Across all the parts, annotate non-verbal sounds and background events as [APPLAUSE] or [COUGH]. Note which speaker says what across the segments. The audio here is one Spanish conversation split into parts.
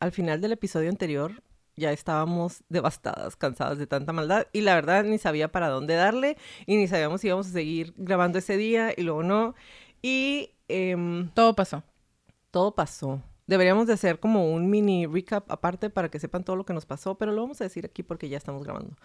Speaker 1: Al final del episodio anterior ya estábamos devastadas, cansadas de tanta maldad y la verdad ni sabía para dónde darle y ni sabíamos si íbamos a seguir grabando ese día y luego no. Y em,
Speaker 2: Todo pasó.
Speaker 1: todo pasó. Deberíamos de hacer como un mini recap aparte para que sepan todo lo que nos pasó, pero lo vamos a decir aquí porque ya estamos grabando.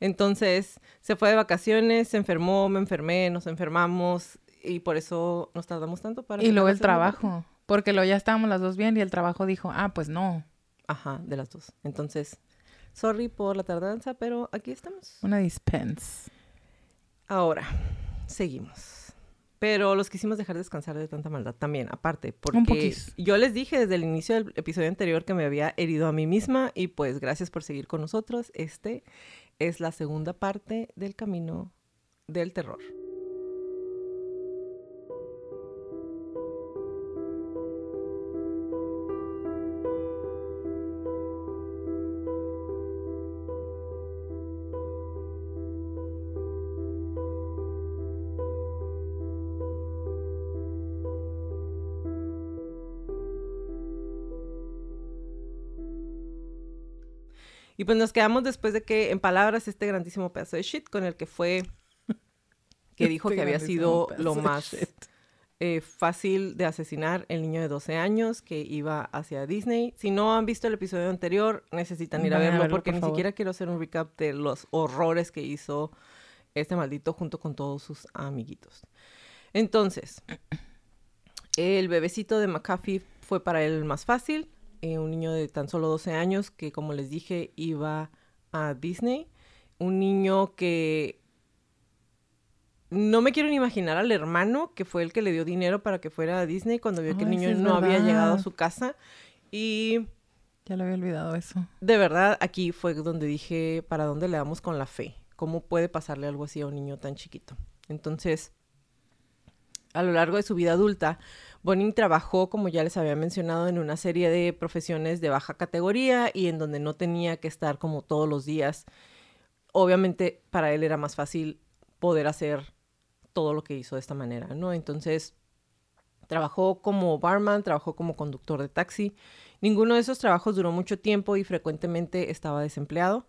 Speaker 1: Entonces, se fue de vacaciones, se enfermó, me enfermé, nos enfermamos y por eso nos tardamos tanto para...
Speaker 2: Y luego el trabajo. Porque luego ya estábamos las dos bien y el trabajo dijo, ah, pues no,
Speaker 1: Ajá, de las dos. Entonces, sorry por la tardanza, pero aquí estamos.
Speaker 2: una dispense.
Speaker 1: Ahora, seguimos. Pero los quisimos dejar descansar de tanta maldad también, aparte, porque yo les dije desde el inicio del episodio anterior que me había herido a mí misma y pues gracias por seguir con nosotros. Este es la segunda parte del camino del terror. Y pues nos quedamos después de que, en palabras, este grandísimo pedazo de shit con el que fue, [LAUGHS] que dijo
Speaker 2: Este
Speaker 1: que había
Speaker 2: grandísimo
Speaker 1: sido lo más eh, fácil de asesinar el niño de 12 años que iba hacia Disney. Si no han visto el episodio anterior, necesitan ir a verlo porque
Speaker 2: por
Speaker 1: ni
Speaker 2: favor.
Speaker 1: siquiera quiero hacer un recap de los horrores que hizo este maldito junto con todos sus amiguitos. Entonces, el bebecito de McAfee fue para él más fácil. Eh, un niño de tan solo 12 años que, como les dije, iba a Disney. Un niño que no me quiero ni imaginar al hermano que fue el que le dio dinero para que fuera a Disney cuando vio que el niño no había llegado a su casa. Y
Speaker 2: Ya lo había olvidado eso.
Speaker 1: de verdad aquí fue donde dije, ¿para dónde le damos con la fe? ¿Cómo puede pasarle algo así a un niño tan chiquito? Entonces, a lo largo de su vida adulta, Bonin trabajó, como ya les había mencionado, en una serie de profesiones de baja categoría y en donde no tenía que estar como todos los días. Obviamente para él era más fácil poder hacer todo lo que hizo de esta manera, ¿no? Entonces, trabajó como barman, trabajó como conductor de taxi. Ninguno de esos trabajos duró mucho tiempo y frecuentemente estaba desempleado.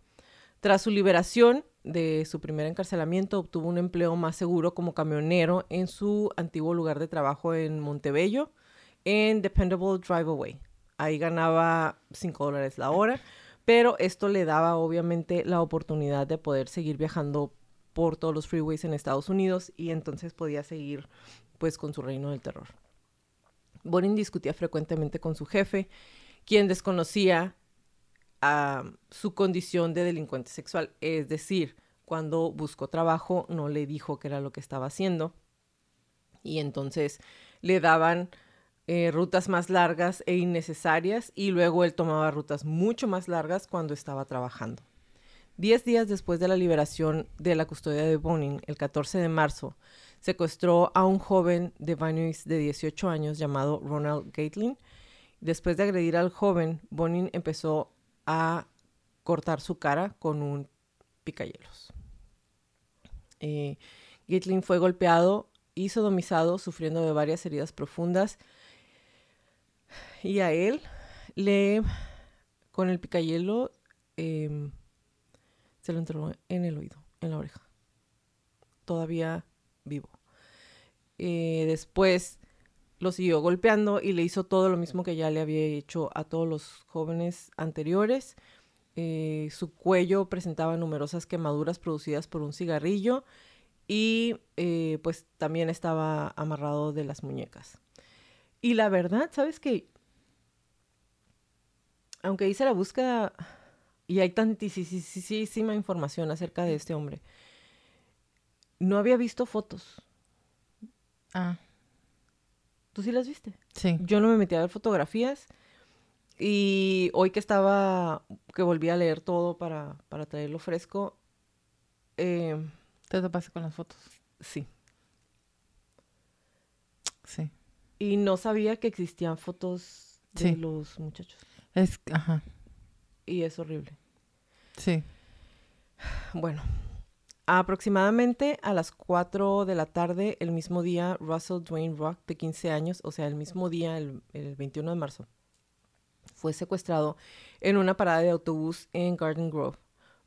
Speaker 1: Tras su liberación de su primer encarcelamiento, obtuvo un empleo más seguro como camionero en su antiguo lugar de trabajo en Montebello, en Dependable Drive Away. Ahí ganaba 5 dólares la hora, pero esto le daba obviamente la oportunidad de poder seguir viajando por todos los freeways en Estados Unidos y entonces podía seguir pues con su reino del terror. Bonin discutía frecuentemente con su jefe, quien desconocía su condición de delincuente sexual. Es decir, cuando buscó trabajo no le dijo qué era lo que estaba haciendo y entonces le daban eh, rutas más largas e innecesarias y luego él tomaba rutas mucho más largas cuando estaba trabajando. Diez días después de la liberación de la custodia de Bonin, el 14 de marzo, secuestró a un joven de Vanois de 18 años llamado Ronald Gatling. Después de agredir al joven, Bonin empezó a cortar su cara con un picayelos. Eh, Gatling fue golpeado y sodomizado, sufriendo de varias heridas profundas. Y a él le, con el picayelo, em, se lo entró en el oído, en la oreja. todavía vivo. Eh, después lo siguió golpeando y le hizo todo lo mismo que ya le había hecho a todos los jóvenes anteriores. Eh, su cuello presentaba numerosas quemaduras producidas por un cigarrillo y eh, pues también estaba amarrado de las muñecas. Y la verdad, ¿sabes qué? Aunque hice la búsqueda y hay tantísima información acerca de este hombre, no había visto fotos.
Speaker 2: Ah.
Speaker 1: ¿Tú sí las viste?
Speaker 2: Sí.
Speaker 1: Yo no me metí a ver fotografías. Y hoy que estaba, que volví a leer todo para, para traerlo fresco, eh,
Speaker 2: ¿Te topaste con las fotos?
Speaker 1: sí.
Speaker 2: Sí.
Speaker 1: Y no sabía que existían fotos de
Speaker 2: Sí.
Speaker 1: los muchachos.
Speaker 2: Es, ajá.
Speaker 1: Y es horrible.
Speaker 2: Sí.
Speaker 1: Bueno, aproximadamente a las 4 de la tarde, el mismo día, Russell Dwayne Rock, de 15 años, o sea, el mismo día, el, el 21 de marzo, fue secuestrado en una parada de autobús en Garden Grove.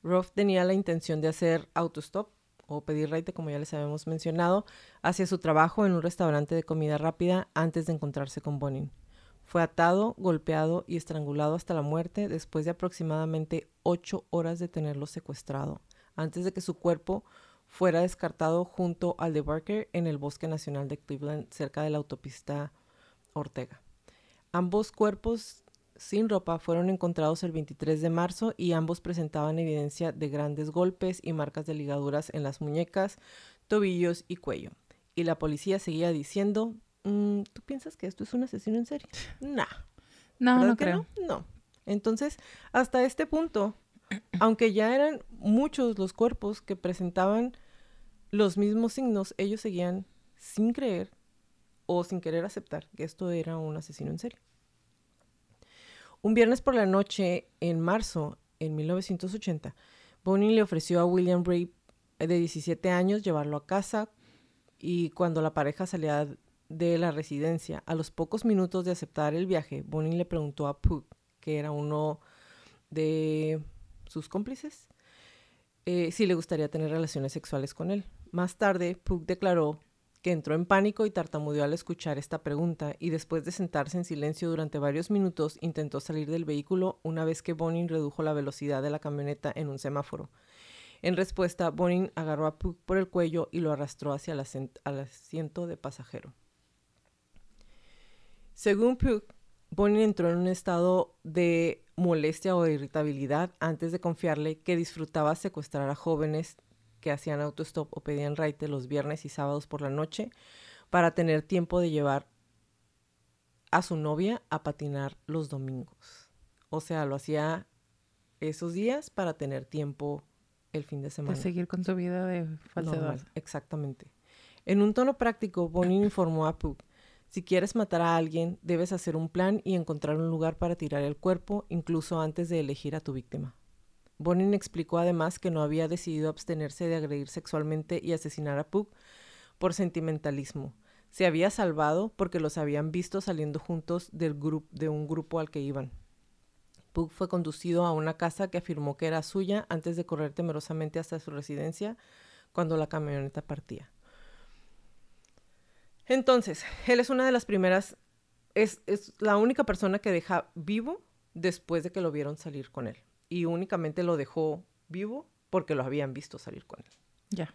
Speaker 1: Ruff tenía la intención de hacer autostop o pedir raite, como ya les habíamos mencionado, hacia su trabajo en un restaurante de comida rápida antes de encontrarse con Bonin. Fue atado, golpeado y estrangulado hasta la muerte después de aproximadamente ocho horas de tenerlo secuestrado, antes de que su cuerpo fuera descartado junto al de Barker en el Bosque Nacional de Cleveland, cerca de la autopista Ortega. Ambos cuerpos sin ropa fueron encontrados el 23 de marzo y ambos presentaban evidencia de grandes golpes y marcas de ligaduras en las muñecas, tobillos y cuello. Y la policía seguía diciendo, "Mm, ¿tú piensas que esto es un asesino en serie? [LAUGHS] Nah.
Speaker 2: No,
Speaker 1: ¿verdad
Speaker 2: no creo.
Speaker 1: No? No. Entonces, hasta este punto, [CLEARS THROAT] aunque ya eran muchos los cuerpos que presentaban los mismos signos, ellos seguían sin creer o sin querer aceptar que esto era un asesino en serie. Un viernes por la noche, en marzo, en 1980, Bonin le ofreció a William Ray, de 17 años, llevarlo a casa y cuando la pareja salía de la residencia, a los pocos minutos de aceptar el viaje, Bonin le preguntó a Pug, que era uno de sus cómplices, eh, si le gustaría tener relaciones sexuales con él. Más tarde, Pug declaró que entró en pánico y tartamudeó al escuchar esta pregunta y después de sentarse en silencio durante varios minutos intentó salir del vehículo una vez que Bonin redujo la velocidad de la camioneta en un semáforo. En respuesta, Bonin agarró a Pug por el cuello y lo arrastró hacia el asiento de pasajero. Según Pug, Bonin entró en un estado de molestia o irritabilidad antes de confiarle que disfrutaba secuestrar a jóvenes que hacían autostop o pedían raite los viernes y sábados por la noche para tener tiempo de llevar a su novia a patinar los domingos. O sea, lo hacía esos días para tener tiempo el fin de semana.
Speaker 2: seguir con su vida de falsedad.
Speaker 1: Normal, exactamente. En un tono práctico, Bonin [LAUGHS] informó a Pug, si quieres matar a alguien, debes hacer un plan y encontrar un lugar para tirar el cuerpo, incluso antes de elegir a tu víctima. Bonin explicó además que no había decidido abstenerse de agredir sexualmente y asesinar a Pug por sentimentalismo. Se había salvado porque los habían visto saliendo juntos del grup- de un grupo al que iban. Pug fue conducido a una casa que afirmó que era suya antes de correr temerosamente hasta su residencia cuando la camioneta partía. Entonces, él es una de las primeras, es, es la única persona que deja vivo después de que lo vieron salir con él. Y únicamente lo dejó vivo porque lo habían visto salir con él.
Speaker 2: Ya.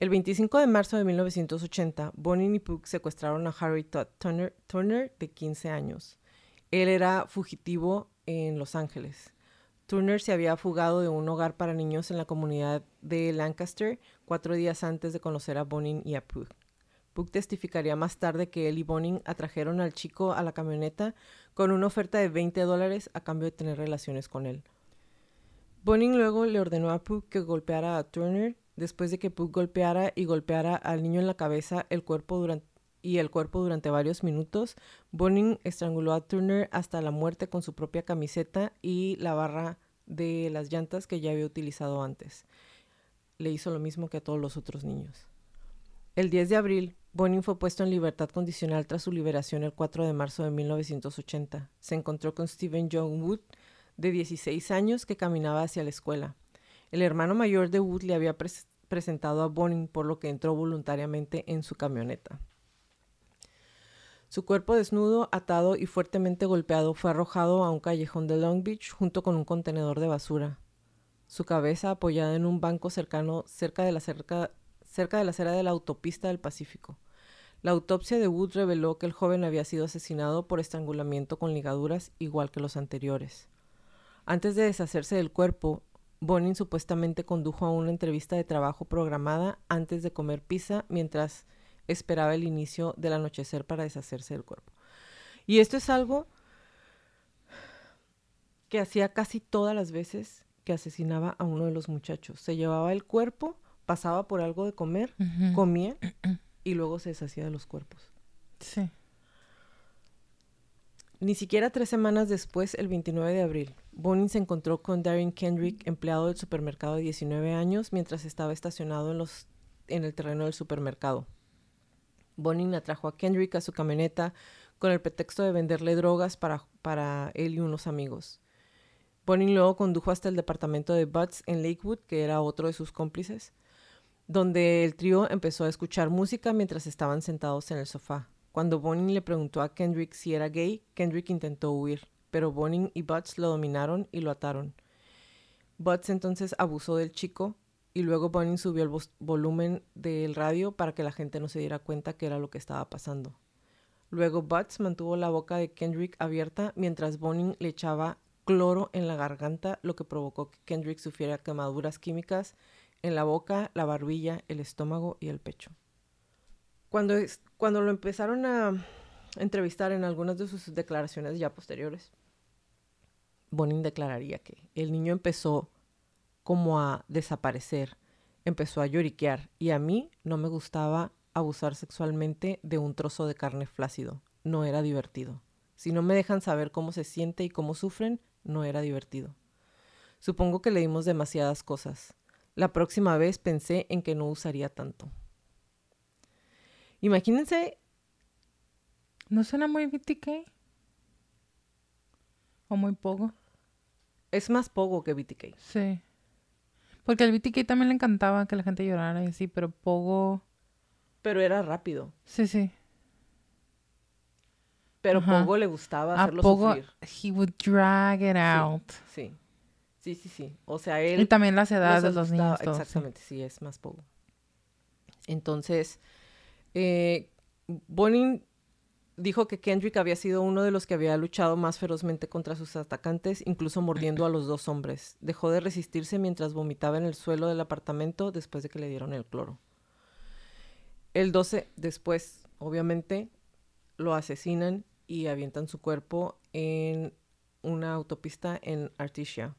Speaker 1: El 25 de marzo de 1980, Bonin y Pug secuestraron a Harry Todd Turner, Turner, de 15 años. Él era fugitivo en Los Ángeles. Turner se había fugado de un hogar para niños en la comunidad de Lancaster cuatro días antes de conocer a Bonin y a Pug. Pug testificaría más tarde que él y Bonin atrajeron al chico a la camioneta con una oferta de 20 dólares a cambio de tener relaciones con él. Bonin luego le ordenó a Pug que golpeara a Turner. Después de que Pug golpeara y golpeara al niño en la cabeza el cuerpo durante, y el cuerpo durante varios minutos, Bonin estranguló a Turner hasta la muerte con su propia camiseta y la barra de las llantas que ya había utilizado antes. Le hizo lo mismo que a todos los otros niños. El 10 de abril, Bonin fue puesto en libertad condicional tras su liberación el 4 de marzo de 1980. Se encontró con Stephen John Wood, de 16 años, que caminaba hacia la escuela. El hermano mayor de Wood le había pres- presentado a Bonin, por lo que entró voluntariamente en su camioneta. Su cuerpo desnudo, atado y fuertemente golpeado fue arrojado a un callejón de Long Beach junto con un contenedor de basura. Su cabeza apoyada en un banco cercano cerca de la, cerca, cerca de la acera de la autopista del Pacífico. La autopsia de Wood reveló que el joven había sido asesinado por estrangulamiento con ligaduras igual que los anteriores. Antes de deshacerse del cuerpo, Bonin supuestamente condujo a una entrevista de trabajo programada antes de comer pizza mientras esperaba el inicio del anochecer para deshacerse del cuerpo. Y esto es algo que hacía casi todas las veces que asesinaba a uno de los muchachos. Se llevaba el cuerpo, pasaba por algo de comer, comía [CLEARS THROAT] y luego se deshacía de los cuerpos.
Speaker 2: Sí.
Speaker 1: Ni siquiera tres semanas después, el 29 de abril, Bonin se encontró con Darren Kendrick, empleado del supermercado de 19 años, mientras estaba estacionado en, los, en el terreno del supermercado. Bonin atrajo a Kendrick a su camioneta con el pretexto de venderle drogas para, para él y unos amigos. Bonin luego condujo hasta el departamento de Butts en Lakewood, que era otro de sus cómplices, donde el trío empezó a escuchar música mientras estaban sentados en el sofá. Cuando Bonin le preguntó a Kendrick si era gay, Kendrick intentó huir, pero Bonin y Butts lo dominaron y lo ataron. Butts entonces abusó del chico y luego Bonin subió el volumen del radio para que la gente no se diera cuenta que era lo que estaba pasando. Luego Butts mantuvo la boca de Kendrick abierta mientras Bonin le echaba cloro en la garganta, lo que provocó que Kendrick sufriera quemaduras químicas en la boca, la barbilla, el estómago y el pecho. Cuando, cuando lo empezaron a entrevistar en algunas de sus declaraciones ya posteriores, Bonin declararía que el niño empezó como a desaparecer, empezó a lloriquear y a mí no me gustaba abusar sexualmente de un trozo de carne flácido, no era divertido. Si no me dejan saber cómo se siente y cómo sufren, no era divertido. Supongo que leímos demasiadas cosas. La próxima vez pensé en que no usaría tanto. Imagínense.
Speaker 2: ¿No suena muy BTK? ¿O muy poco?
Speaker 1: Es más poco que BTK.
Speaker 2: Sí. Porque al BTK también le encantaba que la gente llorara y así, pero Pogo...
Speaker 1: Pero era rápido.
Speaker 2: Sí, sí.
Speaker 1: Pero Pogo le gustaba hacerlo Pogo, sufrir.
Speaker 2: He would drag it out.
Speaker 1: Sí. Sí, sí, sí. O sea, él...
Speaker 2: Y también las edades de los niños.
Speaker 1: exactamente, sí. es más Pogo. Entonces, eh, Bonin dijo que Kendrick había sido uno de los que había luchado más ferozmente contra sus atacantes, incluso mordiendo a los dos hombres. Dejó de resistirse mientras vomitaba en el suelo del apartamento después de que le dieron el cloro. El 12 después, obviamente, lo asesinan y avientan su cuerpo en una autopista en Artesia.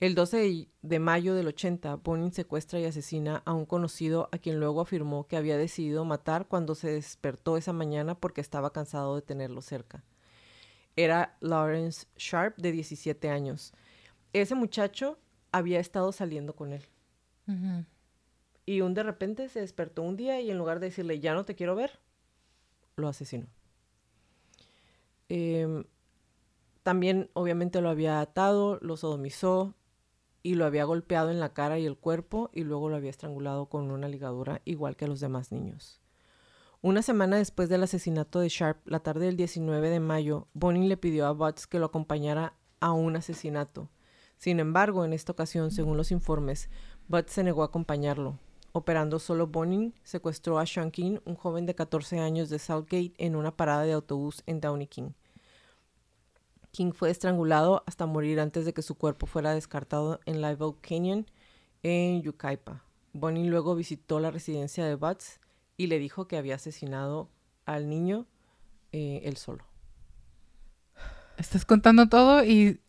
Speaker 1: El 12 de mayo del 80, Bonin secuestra y asesina a un conocido a quien luego afirmó que había decidido matar cuando se despertó esa mañana porque estaba cansado de tenerlo cerca. Era Lawrence Sharp, de 17 años. Ese muchacho había estado saliendo con él. Y un de repente se despertó un día y en lugar de decirle, ya no te quiero ver, lo asesinó. Em, también obviamente lo había atado, lo sodomizó, y lo había golpeado en la cara y el cuerpo y luego lo había estrangulado con una ligadura igual que los demás niños. Una semana después del asesinato de Sharp, la tarde del 19 de mayo, Bonin le pidió a Butts que lo acompañara a un asesinato. Sin embargo, en esta ocasión, según los informes, Butts se negó a acompañarlo. Operando solo Bonin, secuestró a Sean King, un joven de 14 años de Southgate, en una parada de autobús en Downey King. King fue estrangulado hasta morir antes de que su cuerpo fuera descartado en Live Oak Canyon, en Yucaipa. Bonnie luego visitó la residencia de Butts y le dijo que había asesinado al niño eh, él solo.
Speaker 2: Estás contando todo y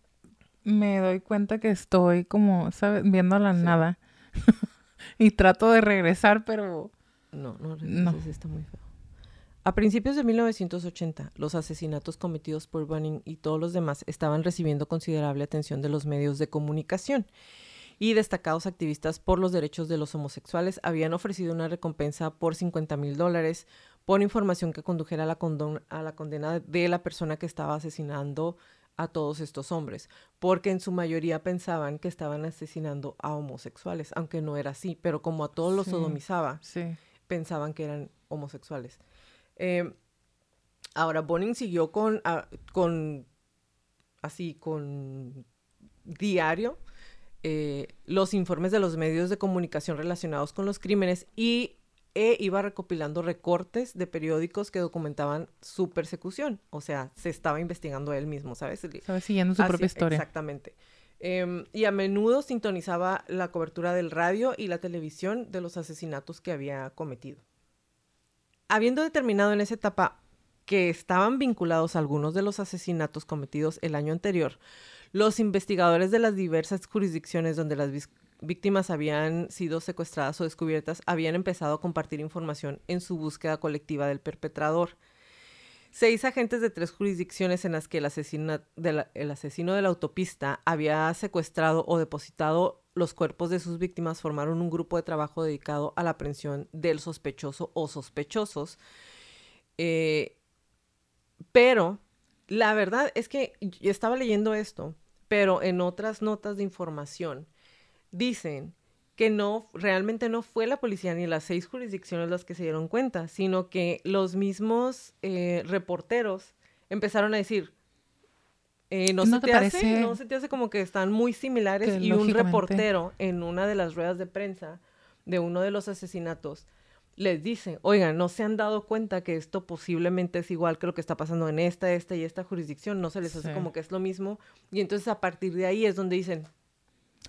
Speaker 2: me doy cuenta que estoy como, ¿sabes? Viendo la nada. [LAUGHS] y trato de regresar, pero...
Speaker 1: No, no no. está muy feo. A principios de 1980, los asesinatos cometidos por Bunning y todos los demás estaban recibiendo considerable atención de los medios de comunicación y destacados activistas por los derechos de los homosexuales habían ofrecido una recompensa por 50 mil dólares por información que condujera a la, a la condena de la persona que estaba asesinando a todos estos hombres, porque en su mayoría pensaban que estaban asesinando a homosexuales, aunque no era así, pero como a todos los
Speaker 2: Sí.
Speaker 1: sodomizaba,
Speaker 2: Sí.
Speaker 1: pensaban que eran homosexuales. Eh, ahora, Bonin siguió con, ah, con, así, con diario eh, los informes de los medios de comunicación relacionados con los crímenes y e iba recopilando recortes de periódicos que documentaban su persecución. O sea, se estaba investigando él mismo, ¿sabes?
Speaker 2: Siguiendo su
Speaker 1: Así-
Speaker 2: propia historia.
Speaker 1: Exactamente. Em, y a menudo sintonizaba la cobertura del radio y la televisión de los asesinatos que había cometido. Habiendo determinado en esa etapa que estaban vinculados a algunos de los asesinatos cometidos el año anterior, los investigadores de las diversas jurisdicciones donde las víctimas habían sido secuestradas o descubiertas habían empezado a compartir información en su búsqueda colectiva del perpetrador. Seis agentes de tres jurisdicciones en las que el, el asesino de la autopista había secuestrado o depositado los cuerpos de sus víctimas formaron un grupo de trabajo dedicado a la aprehensión del sospechoso o sospechosos. Eh, pero la verdad es que yo estaba leyendo esto, pero en otras notas de información dicen que no, realmente no fue la policía ni las seis jurisdicciones las que se dieron cuenta, sino que los mismos eh, reporteros empezaron a decir, eh, ¿no,
Speaker 2: ¿No
Speaker 1: se
Speaker 2: te
Speaker 1: te, hace,
Speaker 2: parece
Speaker 1: no se te hace como que están muy similares
Speaker 2: que
Speaker 1: y un reportero en una de las ruedas de prensa de uno de los asesinatos les dice, oigan, ¿no se han dado cuenta que esto posiblemente es igual que lo que está pasando en esta, esta y esta jurisdicción? ¿No se les hace
Speaker 2: Sí.
Speaker 1: como que es lo mismo? Y entonces a partir de ahí es donde dicen,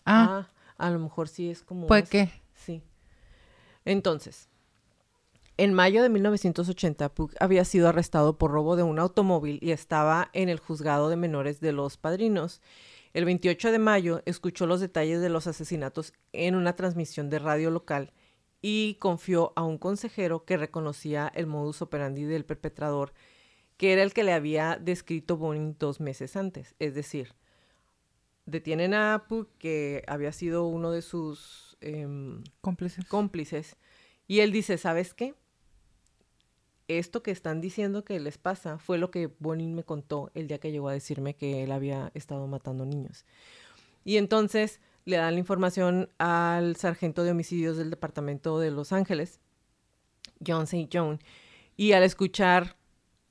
Speaker 2: Ah,
Speaker 1: ah, a lo mejor sí es como...
Speaker 2: pues qué.
Speaker 1: Sí. Entonces, en mayo de 1980, Puck había sido arrestado por robo de un automóvil y estaba en el juzgado de menores de los padrinos. El 28 de mayo escuchó los detalles de los asesinatos en una transmisión de radio local y confió a un consejero que reconocía el modus operandi del perpetrador, que era el que le había descrito Bonin dos meses antes. Es decir, detienen a Puck, que había sido uno de sus em,
Speaker 2: Cómplices.
Speaker 1: cómplices. Y él dice, ¿sabes qué? Esto que están diciendo que les pasa fue lo que Bonin me contó el día que llegó a decirme que él había estado matando niños. Y entonces le dan la información al sargento de homicidios del departamento de Los Ángeles, John St. John, y al escuchar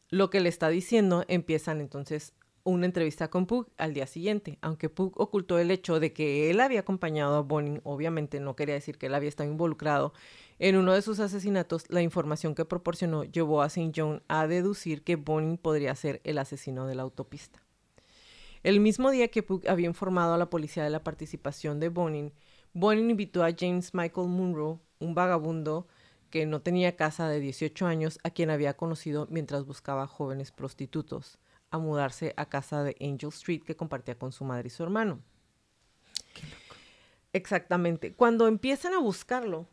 Speaker 1: lo que le está diciendo, empiezan entonces una entrevista con Pug al día siguiente. Aunque Pug ocultó el hecho de que él había acompañado a Bonin, obviamente no quería decir que él había estado involucrado en uno de sus asesinatos, la información que proporcionó llevó a St. John a deducir que Bonin podría ser el asesino de la autopista. El mismo día que Pug había informado a la policía de la participación de Bonin, Bonin invitó a James Michael Munro, un vagabundo que no tenía casa de 18 años, a quien había conocido mientras buscaba jóvenes prostitutos, a mudarse a casa de Angel Street que compartía con su madre y su hermano. Exactamente. Cuando empiezan a buscarlo,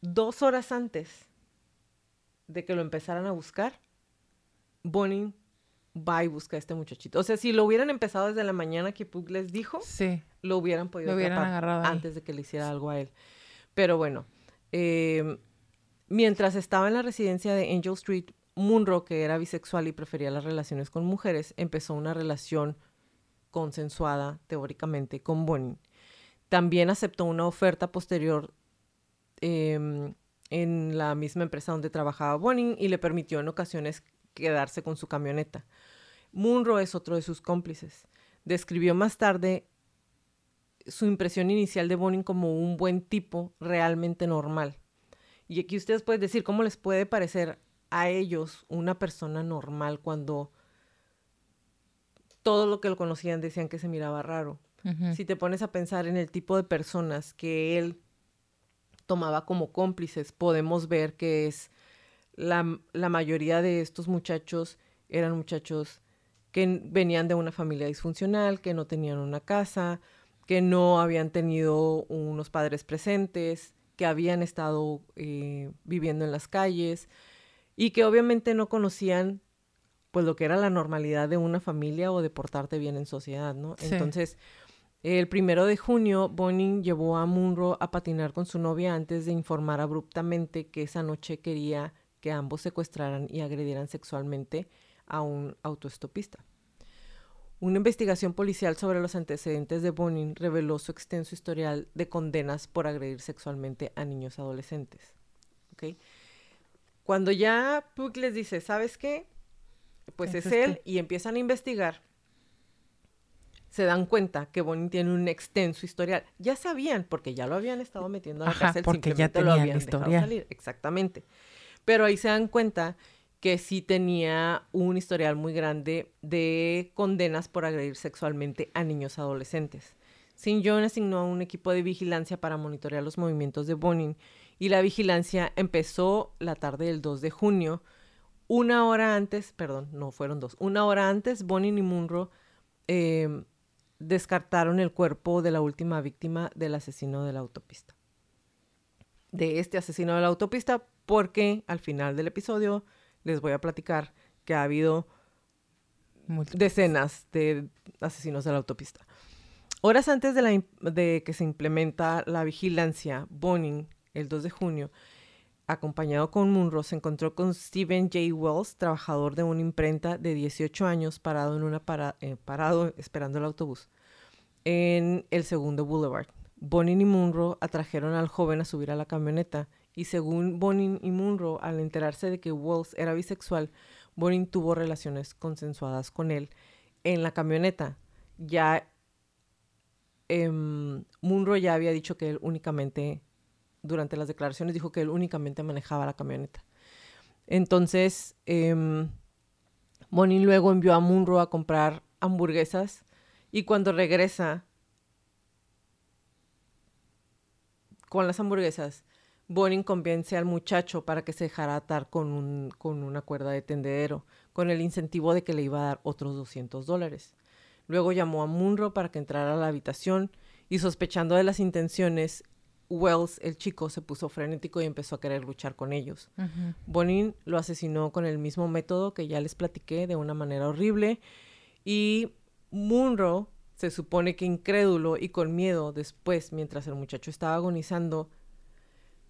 Speaker 1: dos horas antes de que lo empezaran a buscar, Bonin va y busca a este muchachito. O sea, si lo hubieran empezado desde la mañana que Pug les dijo,
Speaker 2: Sí.
Speaker 1: lo hubieran podido
Speaker 2: Lo hubieran agarrado
Speaker 1: antes de que le hiciera algo a él. Pero bueno, eh, mientras estaba en la residencia de Angel Street, Munro, que era bisexual y prefería las relaciones con mujeres, empezó una relación consensuada, teóricamente, con Bonin. También aceptó una oferta posterior em, en la misma empresa donde trabajaba Bonin y le permitió en ocasiones quedarse con su camioneta. Munro es otro de sus cómplices. Describió más tarde su impresión inicial de Bonin como un buen tipo realmente normal. Y aquí ustedes pueden decir cómo les puede parecer a ellos una persona normal cuando todo lo que lo conocían decían que se miraba raro. Si te pones a pensar en el tipo de personas que él tomaba como cómplices, podemos ver que es la, la mayoría de estos muchachos eran muchachos que venían de una familia disfuncional, que no tenían una casa, que no habían tenido unos padres presentes, que habían estado eh, viviendo en las calles y que obviamente no conocían pues lo que era la normalidad de una familia o de portarte bien en sociedad, ¿no?
Speaker 2: Sí.
Speaker 1: Entonces, el primero de junio, Bonin llevó a Munro a patinar con su novia antes de informar abruptamente que esa noche quería que ambos secuestraran y agredieran sexualmente a un autoestopista. Una investigación policial sobre los antecedentes de Bonin reveló su extenso historial de condenas por agredir sexualmente a niños adolescentes. ¿Ok? Cuando ya Puck les dice, ¿sabes qué? Pues es,
Speaker 2: Es
Speaker 1: él
Speaker 2: este.
Speaker 1: y empiezan a investigar, se dan cuenta que Bonin tiene un extenso historial. Ya sabían, porque ya lo habían estado metiendo a la
Speaker 2: Ajá,
Speaker 1: cárcel,
Speaker 2: porque ya
Speaker 1: simplemente lo habían
Speaker 2: el
Speaker 1: dejado
Speaker 2: historial.
Speaker 1: salir. Exactamente. Pero ahí se dan cuenta que sí tenía un historial muy grande de condenas por agredir sexualmente a niños adolescentes. Sin John asignó a un equipo de vigilancia para monitorear los movimientos de Bonin y la vigilancia empezó la tarde del 2 de junio. Una hora antes, perdón, no fueron dos, una hora antes, Bonin y Munro eh, descartaron el cuerpo de la última víctima del asesino de la autopista. De este asesino de la autopista, porque al final del episodio les voy a platicar que ha habido
Speaker 2: Múltiples.
Speaker 1: decenas de asesinos de la autopista. Horas antes de, la de que se implementa la vigilancia, Bonin, el 2 de junio, acompañado con Munro, se encontró con Stephen J. Wells, trabajador de una imprenta de 18 años, parado en una para- eh, parado esperando el autobús en el segundo Boulevard. Bonin y Munro atrajeron al joven a subir a la camioneta y según Bonin y Munro, al enterarse de que Wells era bisexual, Bonin tuvo relaciones consensuadas con él en la camioneta. Ya em, Munro ya había dicho que él únicamente, durante las declaraciones, dijo que él únicamente manejaba la camioneta. Entonces, em, Bonin luego envió a Munro a comprar hamburguesas y cuando regresa con las hamburguesas, Bonin convence al muchacho para que se dejara atar con, un, con una cuerda de tendedero, con el incentivo de que le iba a dar otros 200 dólares. Luego llamó a Munro para que entrara a la habitación y sospechando de las intenciones, Wells, el chico, se puso frenético y empezó a querer luchar con ellos. Bonin lo asesinó con el mismo método que ya les platiqué de una manera horrible y Munro se supone que incrédulo y con miedo después, mientras el muchacho estaba agonizando,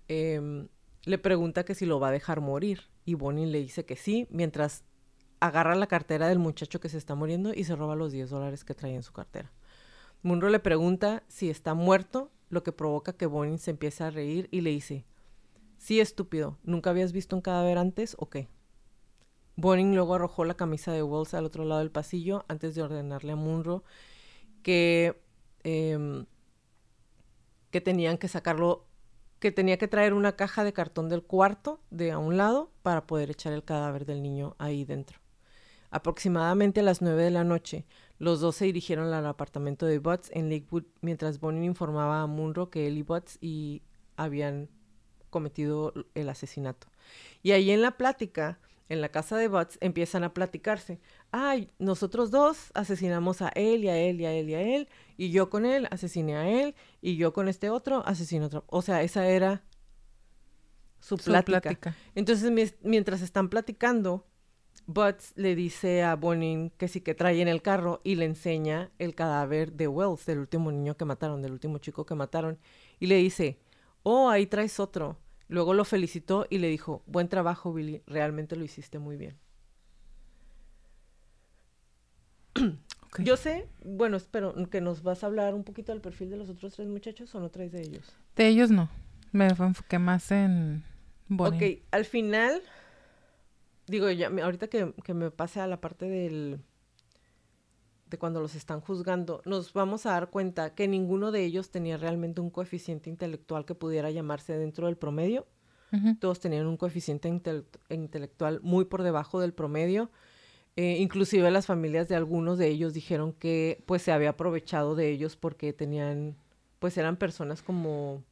Speaker 1: em, le pregunta que si lo va a dejar morir y Bonin le dice que sí, mientras agarra la cartera del muchacho que se está muriendo y se roba los 10 dólares que traía en su cartera. Munro le pregunta si está muerto, lo que provoca que Bonin se empiece a reír y le dice, Sí, estúpido. ¿Nunca habías visto un cadáver antes o qué? Bonin luego arrojó la camisa de Wells al otro lado del pasillo antes de ordenarle a Munro que, em, que tenían que sacarlo, que tenía que traer una caja de cartón del cuarto de a un lado para poder echar el cadáver del niño ahí dentro. Aproximadamente a las nueve de la noche, los dos se dirigieron al apartamento de Butts en Lakewood mientras Bonin informaba a Munro que él y Butts y habían cometido el asesinato. Y ahí en la plática, en la casa de Butts, empiezan a platicarse. Ay, nosotros dos asesinamos a él y a él y a él y a él, y yo con él asesiné a él, y yo con este otro asesiné a otro. O sea, esa era su
Speaker 2: Su
Speaker 1: plática.
Speaker 2: plática.
Speaker 1: Entonces, mientras están platicando, Butts le dice a Bonin que sí que trae en el carro y le enseña el cadáver de Wells, del último niño que mataron, del último chico que mataron, y le dice, oh, ahí traes otro. Luego lo felicitó y le dijo, buen trabajo, Billy, realmente lo hiciste muy bien. [CLEARS THROAT] Yo sé, bueno, espero que nos vas a hablar un poquito del perfil de los otros tres muchachos o no traes de ellos.
Speaker 2: De ellos no. Me enfoqué más en Bonnie.
Speaker 1: Ok, al final, digo, ya ahorita que, que me pase a la parte del de cuando los están juzgando, nos vamos a dar cuenta que ninguno de ellos tenía realmente un coeficiente intelectual que pudiera llamarse dentro del promedio. Todos tenían un coeficiente intelect- intelectual muy por debajo del promedio. Eh, inclusive las familias de algunos de ellos dijeron que pues se había aprovechado de ellos porque tenían, pues eran personas como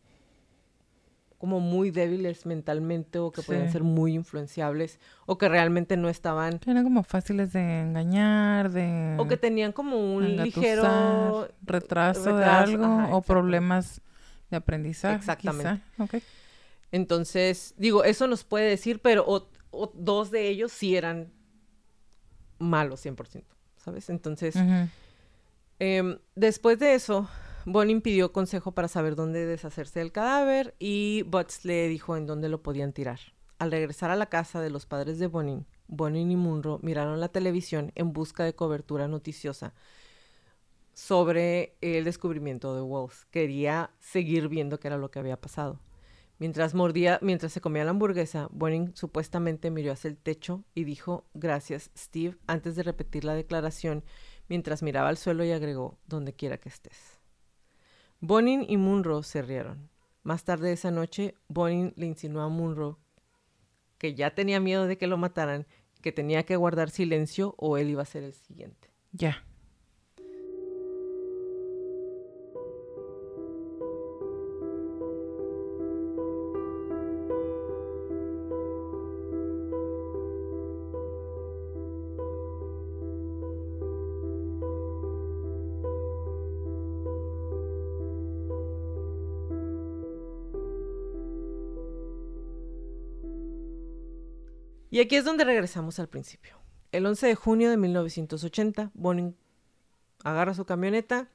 Speaker 1: como muy débiles mentalmente o que podían
Speaker 2: Sí.
Speaker 1: ser muy influenciables o que realmente no estaban
Speaker 2: Eran como fáciles de engañar, de
Speaker 1: o que tenían como un ligero
Speaker 2: retraso, de algo
Speaker 1: ajá,
Speaker 2: o problemas de aprendizaje.
Speaker 1: Exactamente. Entonces, digo, eso nos puede decir, pero o- o dos de ellos sí eran malos 100%, ¿sabes? Entonces. Em, después de eso, Bonin pidió consejo para saber dónde deshacerse del cadáver y Butts le dijo en dónde lo podían tirar. Al regresar a la casa de los padres de Bonin, Bonin y Munro miraron la televisión en busca de cobertura noticiosa sobre el descubrimiento de Wells. Quería seguir viendo qué era lo que había pasado. Mientras mordía, mientras se comía la hamburguesa, Bonin supuestamente miró hacia el techo y dijo gracias, Steve, antes de repetir la declaración, mientras miraba al suelo y agregó donde quiera que estés. Bonin y Munro se rieron. Más tarde esa noche, Bonin le insinuó a Munro que ya tenía miedo de que lo mataran, que tenía que guardar silencio o él iba a ser el siguiente.
Speaker 2: Ya.
Speaker 1: Y aquí es donde regresamos al principio. El 11 de junio de 1980, Bonin agarra su camioneta,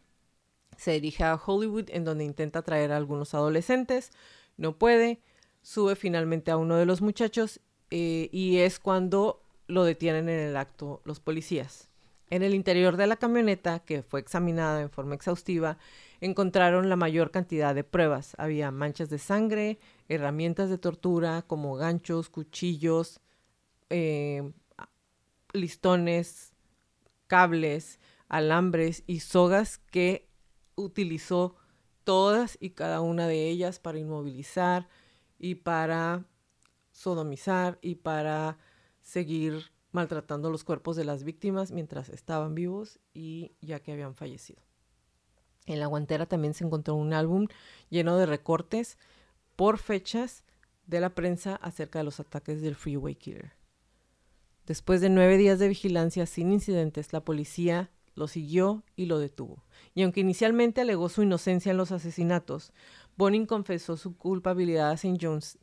Speaker 1: se dirige a Hollywood en donde intenta traer a algunos adolescentes, no puede, sube finalmente a uno de los muchachos eh, y es cuando lo detienen en el acto los policías. En el interior de la camioneta, que fue examinada en forma exhaustiva, encontraron la mayor cantidad de pruebas. Había manchas de sangre, herramientas de tortura como ganchos, cuchillos, eh, listones, cables, alambres y sogas que utilizó todas y cada una de ellas para inmovilizar y para sodomizar y para seguir maltratando los cuerpos de las víctimas mientras estaban vivos y ya que habían fallecido. En la guantera también se encontró un álbum lleno de recortes por fechas de la prensa acerca de los ataques del Freeway Killer. Después de nueve días de vigilancia sin incidentes, la policía lo siguió y lo detuvo. Y aunque inicialmente alegó su inocencia en los asesinatos, Bonin confesó su culpabilidad a St. Jones.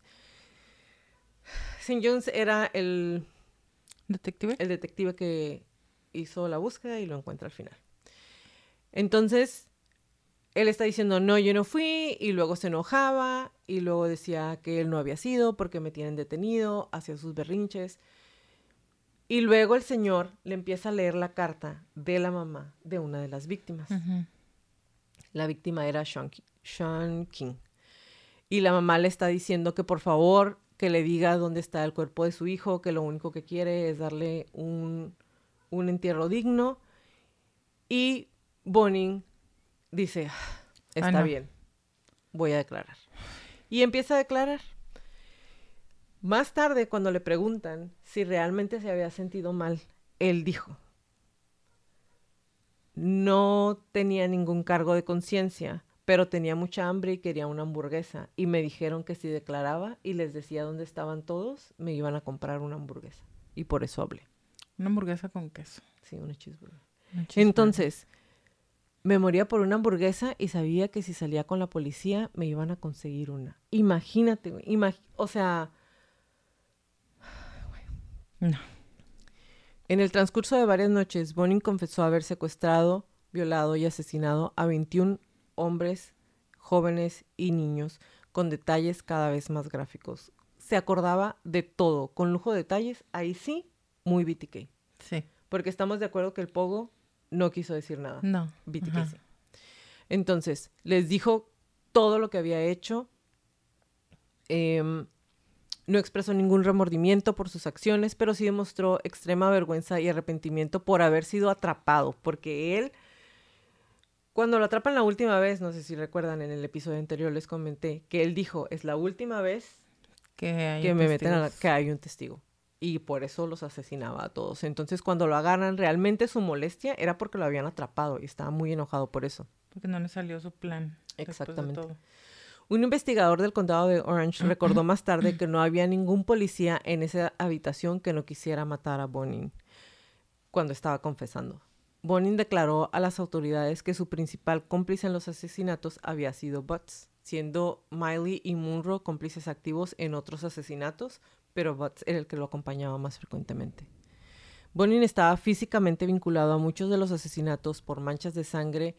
Speaker 1: St. Jones era el
Speaker 2: detective,
Speaker 1: el detective que hizo la búsqueda y lo encuentra al final. Entonces, él está diciendo, no, yo no fui, y luego se enojaba, y luego decía que él no había sido porque me tienen detenido, hacía sus berrinches. Y luego el señor le empieza a leer la carta de la mamá de una de las víctimas. La víctima era Sean, King. Y la mamá le está diciendo que por favor que le diga dónde está el cuerpo de su hijo, que lo único que quiere es darle un, un entierro digno. Y Bonin dice, ah, está bien, voy a declarar. Y empieza a declarar. Más tarde, cuando le preguntan si realmente se había sentido mal, él dijo, no tenía ningún cargo de conciencia, pero tenía mucha hambre y quería una hamburguesa. Y me dijeron que si declaraba y les decía dónde estaban todos, me iban a comprar una hamburguesa. Y por eso hablé.
Speaker 2: Una hamburguesa con queso.
Speaker 1: Sí, una cheeseburger. Entonces, me moría por una hamburguesa y sabía que si salía con la policía me iban a conseguir una. Imagínate, o sea,
Speaker 2: no.
Speaker 1: En el transcurso de varias noches, Bonin confesó haber secuestrado, violado y asesinado a 21 hombres, jóvenes y niños, con detalles cada vez más gráficos. Se acordaba de todo, con lujo de detalles, ahí sí, muy BTK.
Speaker 2: Sí.
Speaker 1: Porque estamos de acuerdo que el Pogo no quiso decir nada.
Speaker 2: No.
Speaker 1: BTK sí. Entonces, les dijo todo lo que había hecho. Eh, no expresó ningún remordimiento por sus acciones, pero sí demostró extrema vergüenza y arrepentimiento por haber sido atrapado, porque él, cuando lo atrapan la última vez, no sé si recuerdan en el episodio anterior les comenté, que él dijo, es la última vez
Speaker 2: que,
Speaker 1: me meten a que hay un testigo. Y por eso los asesinaba a todos. Entonces, cuando lo agarran, realmente su molestia era porque lo habían atrapado y estaba muy enojado por eso.
Speaker 2: Porque no le salió su plan.
Speaker 1: Exactamente. Un investigador del condado de Orange recordó más tarde que no había ningún policía en esa habitación que no quisiera matar a Bonin cuando estaba confesando. Bonin declaró a las autoridades que su principal cómplice en los asesinatos había sido Butts, siendo Miley y Munro cómplices activos en otros asesinatos, pero Butts era el que lo acompañaba más frecuentemente. Bonin estaba físicamente vinculado a muchos de los asesinatos por manchas de sangre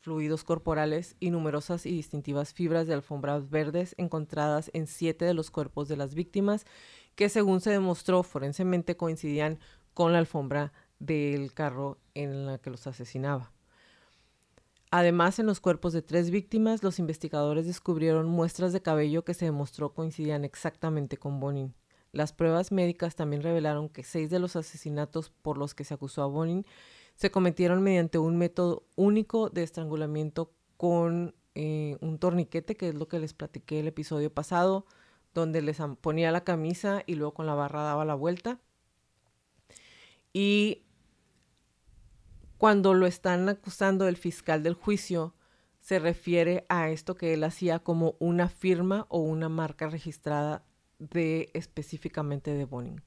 Speaker 1: fluidos corporales y numerosas y distintivas fibras de alfombras verdes encontradas en siete de los cuerpos de las víctimas que según se demostró forensemente coincidían con la alfombra del carro en la que los asesinaba. Además, en los cuerpos de tres víctimas, los investigadores descubrieron muestras de cabello que se demostró coincidían exactamente con Bonin. Las pruebas médicas también revelaron que seis de los asesinatos por los que se acusó a Bonin se cometieron mediante un método único de estrangulamiento con eh, un torniquete, que es lo que les platiqué el episodio pasado, donde les ponía la camisa y luego con la barra daba la vuelta. Y cuando lo están acusando el fiscal del juicio, se refiere a esto que él hacía como una firma o una marca registrada de específicamente de Bonin.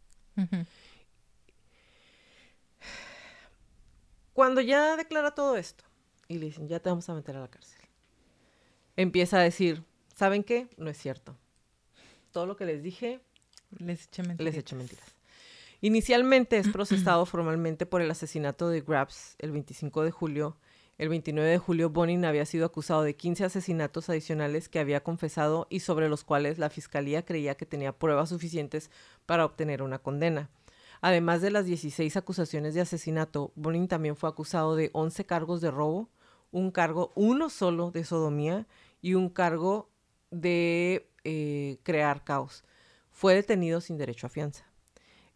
Speaker 1: Cuando ya declara todo esto y le dicen, ya te vamos a meter a la cárcel, empieza a decir, ¿saben qué? No es cierto. Todo lo que les dije,
Speaker 2: les eché mentiras.
Speaker 1: Les eché mentiras. Inicialmente es procesado [CLEARS THROAT] formalmente por el asesinato de Grabs el 25 de julio. El 29 de julio, Bonin había sido acusado de 15 asesinatos adicionales que había confesado y sobre los cuales la fiscalía creía que tenía pruebas suficientes para obtener una condena. Además de las 16 acusaciones de asesinato, Bonin también fue acusado de 11 cargos de robo, un cargo, uno solo de sodomía y un cargo de eh, crear caos. Fue detenido sin derecho a fianza.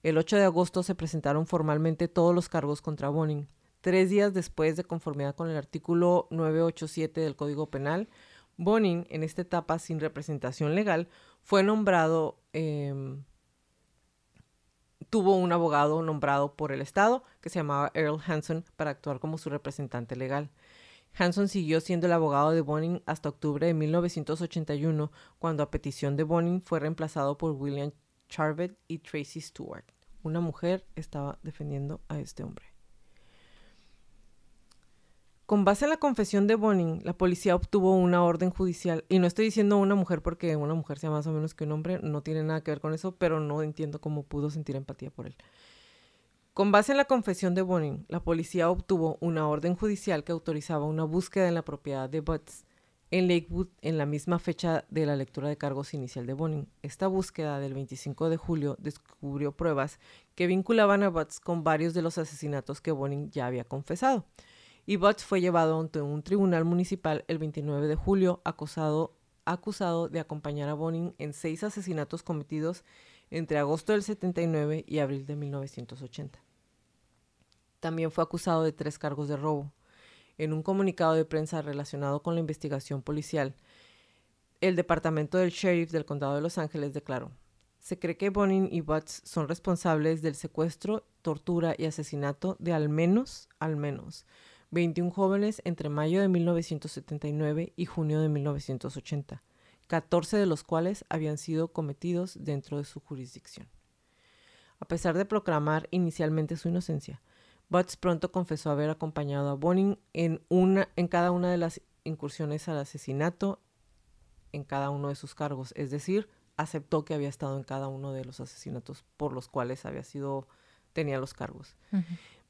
Speaker 1: El 8 de agosto se presentaron formalmente todos los cargos contra Bonin. Tres días después, de conformidad con el artículo 987 del Código Penal, Bonin, en esta etapa sin representación legal, fue nombrado em, tuvo un abogado nombrado por el Estado que se llamaba Earl Hanson para actuar como su representante legal. Hanson siguió siendo el abogado de Bonin hasta octubre de 1981, cuando a petición de Bonin fue reemplazado por William Charvet y Tracy Stewart. Una mujer estaba defendiendo a este hombre. Con base en la confesión de Bonin, la policía obtuvo una orden judicial, y no estoy diciendo una mujer porque una mujer sea más o menos que un hombre, no tiene nada que ver con eso, pero no entiendo cómo pudo sentir empatía por él. Con base en la confesión de Bonin, la policía obtuvo una orden judicial que autorizaba una búsqueda en la propiedad de Butts en Lakewood en la misma fecha de la lectura de cargos inicial de Bonin. Esta búsqueda del 25 de julio descubrió pruebas que vinculaban a Butts con varios de los asesinatos que Bonin ya había confesado y Butts fue llevado ante un tribunal municipal el 29 de julio acusado, acusado de acompañar a Bonin en seis asesinatos cometidos entre agosto del 79 y abril de 1980. También fue acusado de tres cargos de robo. En un comunicado de prensa relacionado con la investigación policial, el departamento del sheriff del condado de Los Ángeles declaró, se cree que Bonin y Butts son responsables del secuestro, tortura y asesinato de al menos, al menos, 21 jóvenes entre mayo de 1979 y junio de 1980, 14 de los cuales habían sido cometidos dentro de su jurisdicción. A pesar de proclamar inicialmente su inocencia, Butts pronto confesó haber acompañado a Bonin en, una, en cada una de las incursiones al asesinato en cada uno de sus cargos, es decir, aceptó que había estado en cada uno de los asesinatos por los cuales había sido tenía los cargos.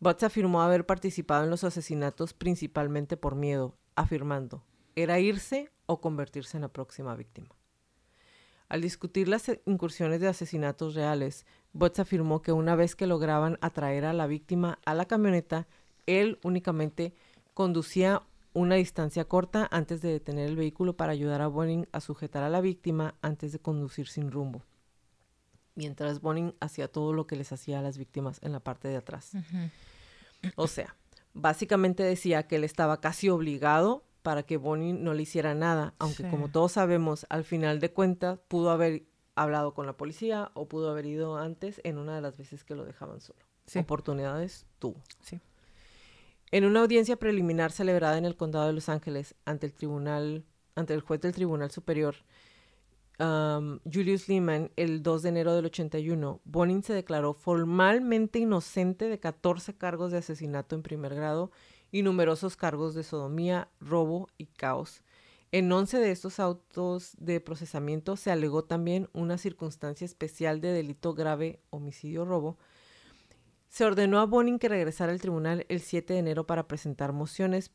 Speaker 1: Butts afirmó haber participado en los asesinatos principalmente por miedo, afirmando, era irse o convertirse en la próxima víctima. Al discutir las incursiones de asesinatos reales, Butts afirmó que una vez que lograban atraer a la víctima a la camioneta, él únicamente conducía una distancia corta antes de detener el vehículo para ayudar a Bonin a sujetar a la víctima antes de conducir sin rumbo. Mientras Bonin hacía todo lo que les hacía a las víctimas en la parte de atrás. O sea, básicamente decía que él estaba casi obligado para que Bonnie no le hiciera nada, aunque como todos sabemos, al final de cuentas pudo haber hablado con la policía o pudo haber ido antes en una de las veces que lo dejaban solo. Oportunidades tuvo. Sí. En una audiencia preliminar celebrada en el condado de Los Ángeles ante el tribunal, ante el juez del Tribunal Superior, Julius Lehman el 2 de enero del 81, Bonin se declaró formalmente inocente de 14 cargos de asesinato en primer grado y numerosos cargos de sodomía, robo y caos. En 11 de estos autos de procesamiento se alegó también una circunstancia especial de delito grave, homicidio robo. Se ordenó a Bonin que regresara al tribunal el 7 de enero para presentar mociones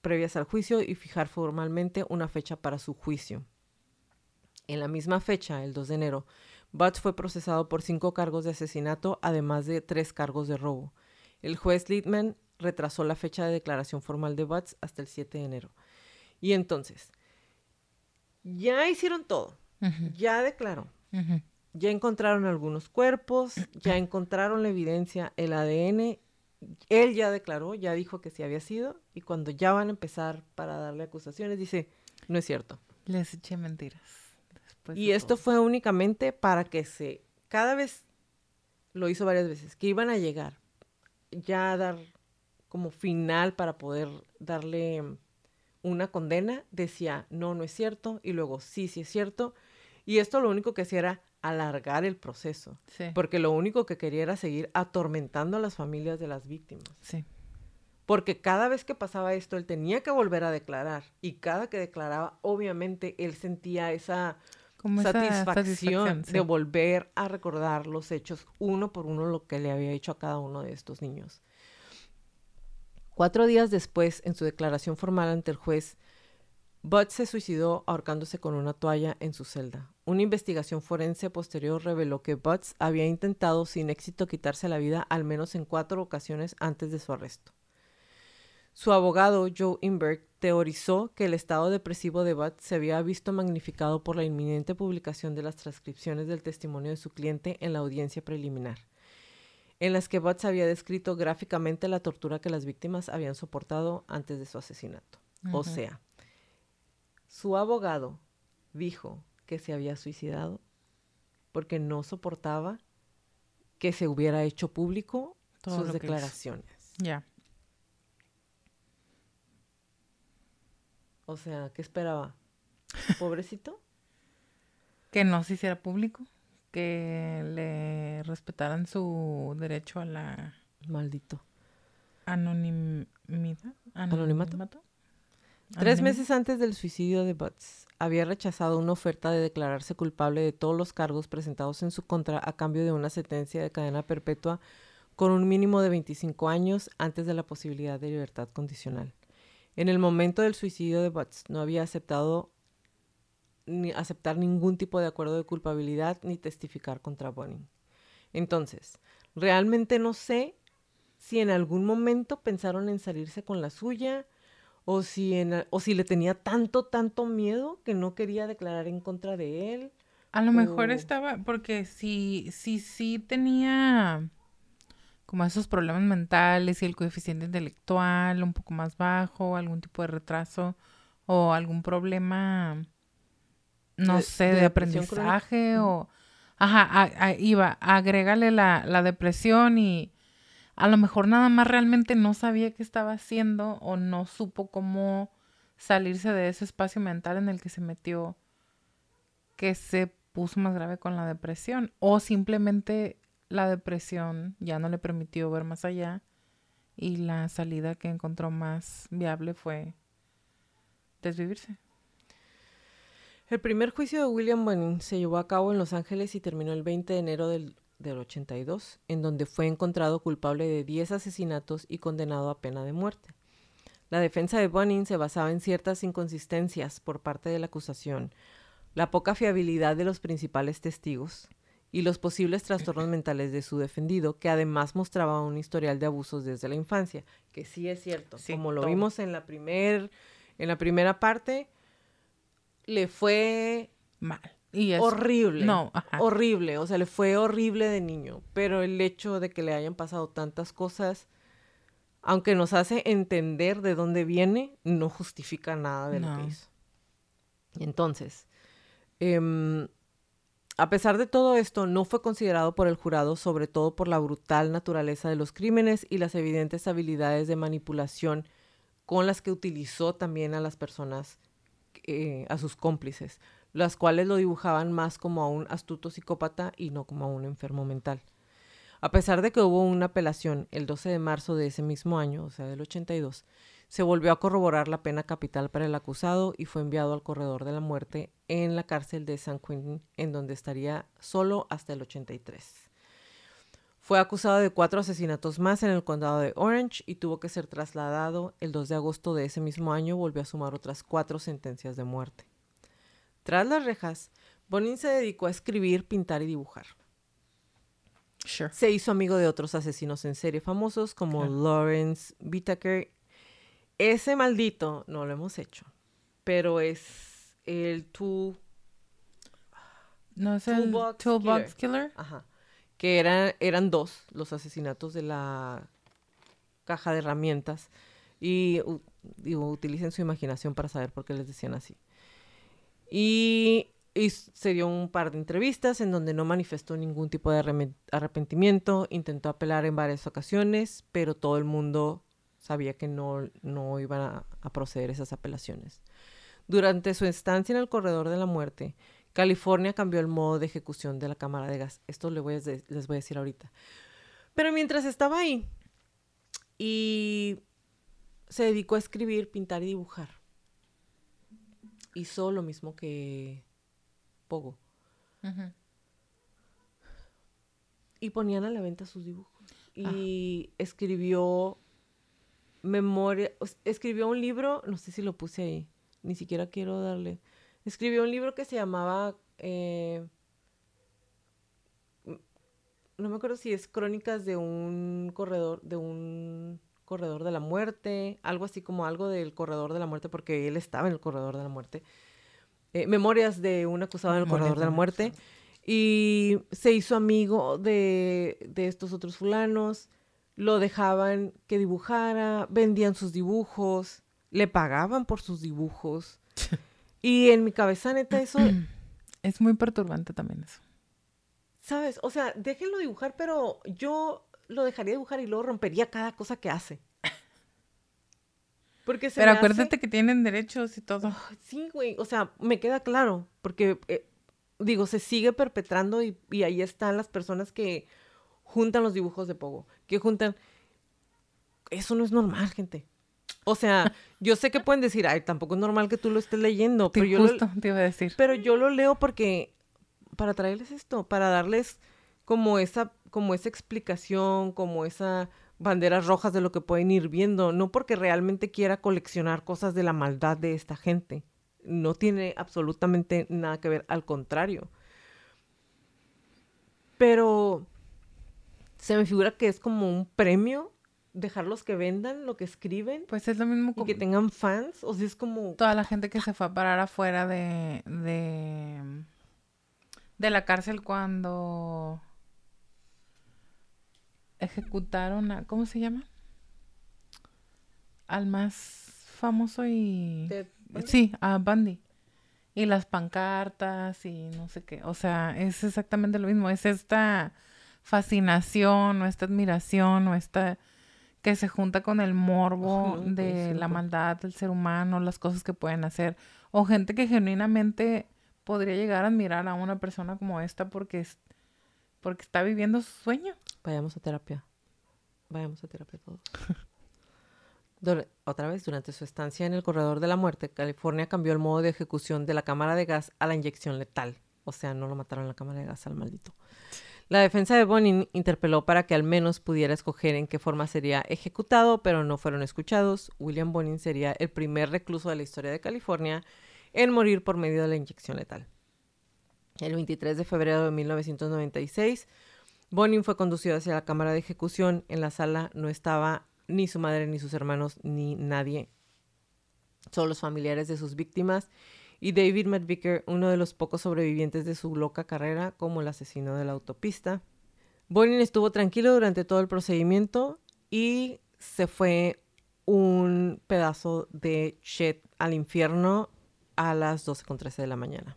Speaker 1: previas al juicio y fijar formalmente una fecha para su juicio. En la misma fecha, el 2 de enero, Butts fue procesado por cinco cargos de asesinato, además de tres cargos de robo. El juez Littman retrasó la fecha de declaración formal de Butts hasta el 7 de enero. Y entonces, ya hicieron todo, ya declaró, ya encontraron algunos cuerpos, ya encontraron la evidencia, el ADN, él ya declaró, ya dijo que sí había sido, y cuando ya van a empezar para darle acusaciones, dice, no es cierto.
Speaker 2: Les eché mentiras.
Speaker 1: Y esto fue únicamente para que se, cada vez, lo hizo varias veces, que iban a llegar ya a dar como final para poder darle una condena, decía, no, no es cierto, y luego sí, sí es cierto. Y esto lo único que hacía era alargar el proceso, porque lo único que quería era seguir atormentando a las familias de las víctimas.
Speaker 2: Sí.
Speaker 1: Porque cada vez que pasaba esto, él tenía que volver a declarar, y cada que declaraba, obviamente, él sentía esa satisfacción, de volver a recordar los hechos uno por uno, lo que le había hecho a cada uno de estos niños. Cuatro días después, en su declaración formal ante el juez, Butts se suicidó ahorcándose con una toalla en su celda. Una investigación forense posterior reveló que Butts había intentado sin éxito quitarse la vida al menos en cuatro ocasiones antes de su arresto. Su abogado, Joe Inberg, teorizó que el estado depresivo de Butts se había visto magnificado por la inminente publicación de las transcripciones del testimonio de su cliente en la audiencia preliminar en las que Butts había descrito gráficamente la tortura que las víctimas habían soportado antes de su asesinato. O sea, su abogado dijo que se había suicidado porque no soportaba que se hubiera hecho público sus declaraciones.
Speaker 2: Ya.
Speaker 1: O sea, ¿qué esperaba? [LAUGHS] ¿Pobrecito?
Speaker 2: que no se hiciera público que le respetaran su derecho a la...
Speaker 1: Maldito.
Speaker 2: Anonimidad.
Speaker 1: Anonimato. Tres meses antes del suicidio de Butts, había rechazado una oferta de declararse culpable de todos los cargos presentados en su contra a cambio de una sentencia de cadena perpetua con un mínimo de 25 años antes de la posibilidad de libertad condicional. En el momento del suicidio de Butts no había aceptado ni aceptar ningún tipo de acuerdo de culpabilidad ni testificar contra Bonnie. Entonces, realmente no sé si en algún momento pensaron en salirse con la suya o si, en, o si le tenía tanto, tanto miedo que no quería declarar en contra de él.
Speaker 2: A lo mejor estaba, porque si, si, sí tenía como esos problemas mentales y el coeficiente intelectual un poco más bajo, algún tipo de retraso o algún problema no sé, de, aprendizaje o... Ajá, iba, agrégale la, la depresión y a lo mejor nada más realmente no sabía qué estaba haciendo o no supo cómo salirse de ese espacio mental en el que se metió que se puso más grave con la depresión o simplemente la depresión ya no le permitió ver más allá y la salida que encontró más viable fue desvivirse.
Speaker 1: El primer juicio de William Bonin se llevó a cabo en Los Ángeles y terminó el 20 de enero del, 82, en donde fue encontrado culpable de 10 asesinatos y condenado a pena de muerte. La defensa de Bonin se basaba en ciertas inconsistencias por parte de la acusación, la poca fiabilidad de los principales testigos y los posibles trastornos mentales de su defendido, que además mostraba un historial de abusos desde la infancia, que sí es cierto. Como lo vimos en la, primer, en la primera parte, le fue
Speaker 2: mal.
Speaker 1: Y horrible. No, horrible. O sea, le fue horrible de niño. Pero el hecho de que le hayan pasado tantas cosas, aunque nos hace entender de dónde viene, no justifica nada de lo que hizo. Entonces, em, a pesar de todo esto, no fue considerado por el jurado, sobre todo por la brutal naturaleza de los crímenes y las evidentes habilidades de manipulación con las que utilizó también a las personas eh, a sus cómplices, las cuales lo dibujaban más como a un astuto psicópata y no como a un enfermo mental. A pesar de que hubo una apelación el 12 de marzo de ese mismo año, o sea, del 82, se volvió a corroborar la pena capital para el acusado y fue enviado al corredor de la muerte en la cárcel de San Quentin, en donde estaría solo hasta el 83. Fue acusado de cuatro asesinatos más en el condado de Orange y tuvo que ser trasladado. El 2 de agosto de ese mismo año volvió a sumar otras cuatro sentencias de muerte. Tras las rejas, Bonin se dedicó a escribir, pintar y dibujar.
Speaker 2: Sure.
Speaker 1: Se hizo amigo de otros asesinos en serie famosos como. Lawrence Whitaker. Ese maldito no lo hemos hecho, pero es el tool,
Speaker 2: ¿No es el
Speaker 1: Toolbox
Speaker 2: Killer?
Speaker 1: ajá, que era- eran dos los asesinatos de la caja de herramientas y digo, utilicen su imaginación para saber por qué les decían así. Y, y se dio un par de entrevistas en donde no manifestó ningún tipo de arrepentimiento, intentó apelar en varias ocasiones, pero todo el mundo sabía que no, no iban a, a proceder esas apelaciones. Durante su estancia en el corredor de la muerte, California cambió el modo de ejecución de la cámara de gas. Esto les voy a, les voy a decir ahorita. Pero mientras estaba ahí y se dedicó a escribir, pintar y dibujar, hizo lo mismo que Pogo. Y ponían a la venta sus dibujos. Y escribió memoria, escribió un libro, no sé si lo puse ahí, ni siquiera quiero darle. Escribió un libro que se llamaba, eh, no me acuerdo si es Crónicas de un corredor, de un corredor de la muerte, algo así como algo del corredor de la muerte, porque él estaba en el corredor de la muerte. Eh, Memorias de un acusado en el
Speaker 2: Memorias
Speaker 1: corredor de la muerte. Y se hizo amigo de, de estos otros fulanos, lo dejaban que dibujara, vendían sus dibujos, le pagaban por sus dibujos. [LAUGHS] y en mi cabeza, neta, eso, [CLEARS THROAT]
Speaker 2: Es muy perturbante también eso.
Speaker 1: ¿sabes? O sea, déjenlo dibujar, pero yo lo dejaría dibujar y luego rompería cada cosa que hace. [LAUGHS] Porque se
Speaker 2: Pero
Speaker 1: hace-
Speaker 2: acuérdate que tienen derechos y todo.
Speaker 1: Sí, güey, o sea, me queda claro, porque, eh, digo, se sigue perpetrando y, y ahí están las personas que juntan los dibujos de Pogo, que juntan... Eso no es normal, gente. O sea, [LAUGHS] yo sé que pueden decir, ay, tampoco es normal que tú lo estés leyendo, pero
Speaker 2: Sí,
Speaker 1: yo, lo,
Speaker 2: justo te iba a decir.
Speaker 1: pero yo lo leo porque, para traerles esto, para darles como esa, como esa explicación, como esa banderas rojas de lo que pueden ir viendo, no porque realmente quiera coleccionar cosas de la maldad de esta gente. No tiene absolutamente nada que ver, al contrario. Pero se me figura que es como un premio dejarlos que vendan lo que escriben
Speaker 2: Pues es lo mismo
Speaker 1: y
Speaker 2: como
Speaker 1: que tengan fans. O sea, es como...
Speaker 2: toda la gente que se fue a parar afuera de, de, de la cárcel cuando ejecutaron a, ¿cómo se llama? Al más famoso y... Sí, a Bundy. Y las pancartas y no sé qué. O sea, es exactamente lo mismo. Es esta fascinación o esta admiración o esta que se junta con el morbo de la maldad del ser humano, las cosas que pueden hacer. O gente que genuinamente podría llegar a admirar a una persona como esta porque, es, porque está viviendo su sueño.
Speaker 1: Vayamos a terapia. Vayamos a terapia todos. [LAUGHS] Otra vez, durante su estancia en el corredor de la muerte, California cambió el modo de ejecución de la cámara de gas a la inyección letal. O sea, no lo mataron en la cámara de gas al maldito. La defensa de Bonin interpeló para que al menos pudiera escoger en qué forma sería ejecutado, pero no fueron escuchados. William Bonin sería el primer recluso de la historia de California en morir por medio de la inyección letal. El 23 de febrero de 1996, Bonin fue conducido hacia la cámara de ejecución. En la sala no estaba ni su madre, ni sus hermanos, ni nadie. Solo los familiares de sus víctimas y David McVicker, uno de los pocos sobrevivientes de su loca carrera como el asesino de la autopista. Bonin estuvo tranquilo durante todo el procedimiento y se fue un pedazo de shit al infierno a las 12.13 de la mañana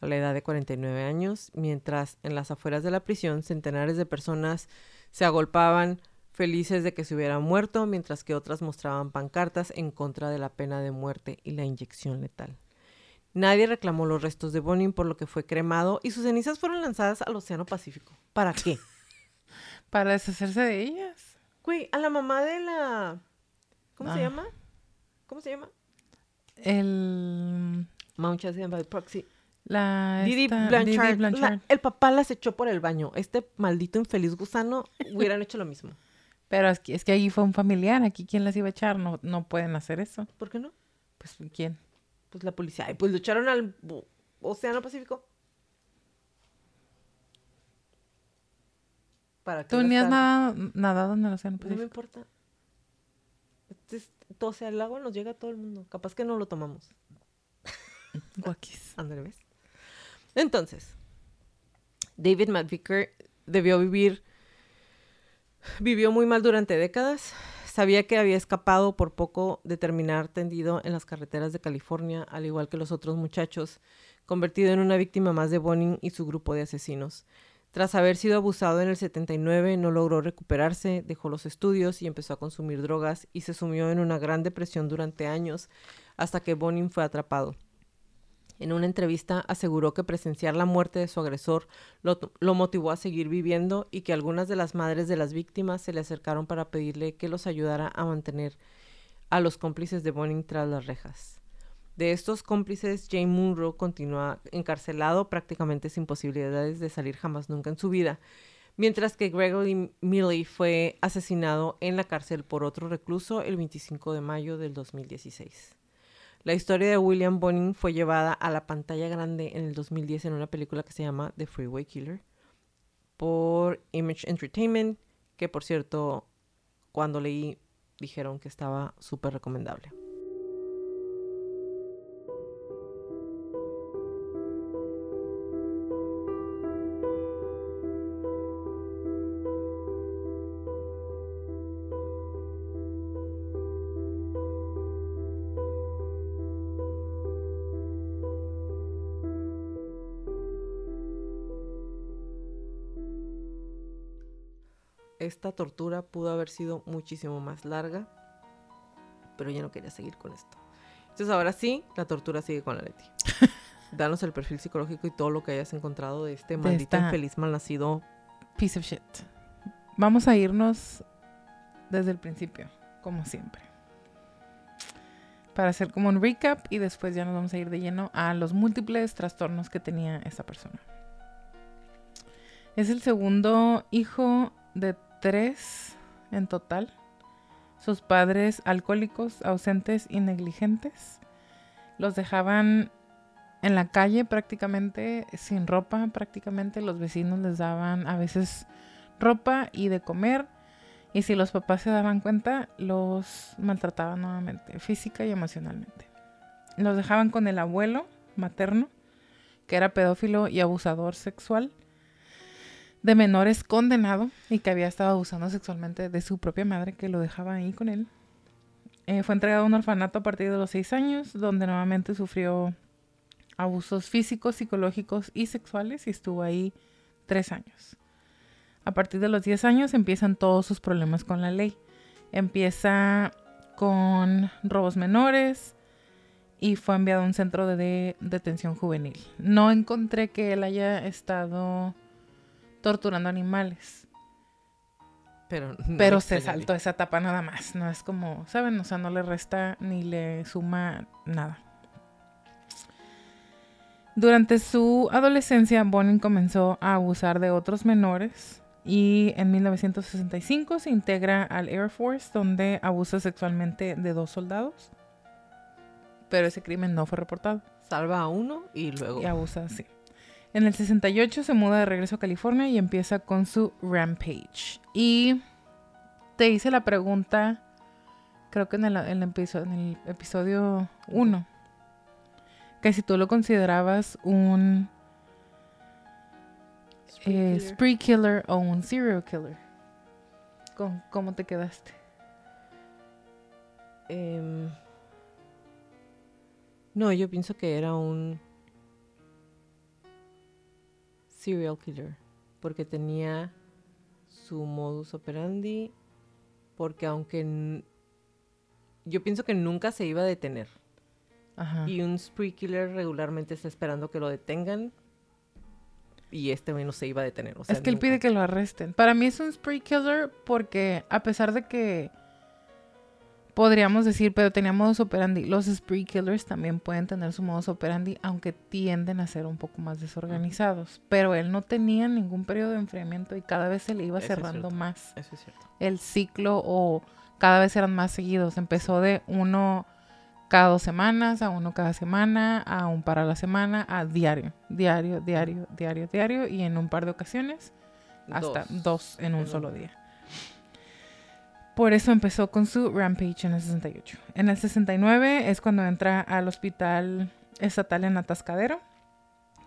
Speaker 1: a la edad de 49 años, mientras en las afueras de la prisión centenares de personas se agolpaban felices de que se hubiera muerto, mientras que otras mostraban pancartas en contra de la pena de muerte y la inyección letal. Nadie reclamó los restos de Bonin, por lo que fue cremado y sus cenizas fueron lanzadas al Océano Pacífico. ¿Para qué? [LAUGHS]
Speaker 2: Para deshacerse de ellas.
Speaker 1: Güey, a la mamá de la... ¿Cómo se
Speaker 2: Ah.
Speaker 1: llama? ¿Cómo se llama?
Speaker 2: El...
Speaker 1: Munchausen by proxy.
Speaker 2: La
Speaker 1: Didi
Speaker 2: esta-
Speaker 1: Blanchard,
Speaker 2: Didi
Speaker 1: la-
Speaker 2: Blanchard.
Speaker 1: el papá las echó por el baño. Este maldito infeliz gusano hubieran hecho lo mismo. [LAUGHS]
Speaker 2: Pero es que, es que allí fue un familiar. Aquí, ¿quién las iba a echar? No, no pueden hacer eso.
Speaker 1: ¿Por qué no?
Speaker 2: Pues, ¿quién?
Speaker 1: Pues la policía. Ay, pues lo echaron al Océano Pacífico. ¿Para qué
Speaker 2: ¿Tú ni has
Speaker 1: gastar?
Speaker 2: nadado, en el Océano
Speaker 1: No me
Speaker 2: Pacífico?
Speaker 1: importa. Este es- todo sea el agua nos llega a todo el mundo. Capaz que no lo tomamos. [LAUGHS]
Speaker 2: Guakis.
Speaker 1: Ándale, ¿ves? Entonces, David McVicker debió vivir, vivió muy mal durante décadas. Sabía que había escapado por poco de terminar tendido en las carreteras de California, al igual que los otros muchachos, convertido en una víctima más de Bonin y su grupo de asesinos. Tras haber sido abusado en el 79, no logró recuperarse, dejó los estudios y empezó a consumir drogas y se sumió en una gran depresión durante años hasta que Bonin fue atrapado. En una entrevista aseguró que presenciar la muerte de su agresor lo, motivó a seguir viviendo y que algunas de las madres de las víctimas se le acercaron para pedirle que los ayudara a mantener a los cómplices de Bonin tras las rejas. De estos cómplices, Jane Munro continúa encarcelado prácticamente sin posibilidades de salir jamás nunca en su vida, mientras que Gregory Milley fue asesinado en la cárcel por otro recluso el 25 de mayo del 2016. La historia de William Bonin fue llevada a la pantalla grande en el 2010 en una película que se llama The Freeway Killer por Image Entertainment, que por cierto, cuando leí dijeron que estaba súper recomendable. Esta tortura pudo haber sido muchísimo más larga, pero ya no quería seguir con esto. Entonces ahora sí, la tortura sigue con la Leti. [LAUGHS] Danos el perfil psicológico y todo lo que hayas encontrado de este maldito infeliz malnacido.
Speaker 2: Piece of shit. Vamos a irnos desde el principio, como siempre. Para hacer como un recap y después ya nos vamos a ir de lleno a los múltiples trastornos que tenía esta persona. Es el segundo hijo de tres en total. Sus padres alcohólicos, ausentes y negligentes. Los dejaban en la calle prácticamente, sin ropa prácticamente. Los vecinos les daban a veces ropa y de comer. Y si los papás se daban cuenta, los maltrataban nuevamente, física y emocionalmente. Los dejaban con el abuelo materno, que era pedófilo y abusador sexual de menores condenado y que había estado abusando sexualmente de su propia madre, que lo dejaba ahí con él. Eh, fue entregado a un orfanato a partir de los seis años, donde nuevamente sufrió abusos físicos, psicológicos y sexuales y estuvo ahí tres años. A partir de los 10 años empiezan todos sus problemas con la ley. Empieza con robos menores y fue enviado a un centro de, de- detención juvenil. No encontré que él haya estado torturando animales,
Speaker 1: Pero, no
Speaker 2: pero se saltó esa etapa nada más. No es como, ¿saben? O sea, no le resta ni le suma nada. Durante su adolescencia, Bonin comenzó a abusar de otros menores y en 1965 se integra al Air Force donde abusa sexualmente de dos soldados. Pero ese crimen no fue reportado
Speaker 1: Salva a uno y luego.
Speaker 2: y abusa así. En el 68 se muda de regreso a California y empieza con su Rampage. Y te hice la pregunta, creo que en el, en el episo- en el episodio 1, que si tú lo considerabas un eh,
Speaker 1: Spree
Speaker 2: spree killer o un serial killer. ¿Con, ¿Cómo te quedaste?
Speaker 1: Em, no, yo pienso que era un serial killer. Porque tenía su modus operandi. Porque aunque... Yo pienso que nunca se iba a detener.
Speaker 2: Ajá.
Speaker 1: Y un spree killer regularmente está esperando que lo detengan. Y este no se iba a detener. o sea,
Speaker 2: es que él pide que lo arresten. Para mí es un spree killer porque a pesar de que Podríamos decir, pero tenía modus operandi. Los spree killers también pueden tener su modus operandi, aunque tienden a ser un poco más desorganizados. Pero él no tenía ningún periodo de enfriamiento y cada vez se le iba
Speaker 1: Eso
Speaker 2: cerrando más
Speaker 1: Eso es cierto.
Speaker 2: el ciclo o cada vez eran más seguidos. Empezó de uno cada dos semanas, a uno cada semana, a un para la semana, a diario, diario, diario, diario, diario y en un par de ocasiones hasta
Speaker 1: Dos.
Speaker 2: dos, en un
Speaker 1: En
Speaker 2: solo día. Por eso empezó con su rampage en el 68. En el 69 es cuando entra al hospital estatal en Atascadero,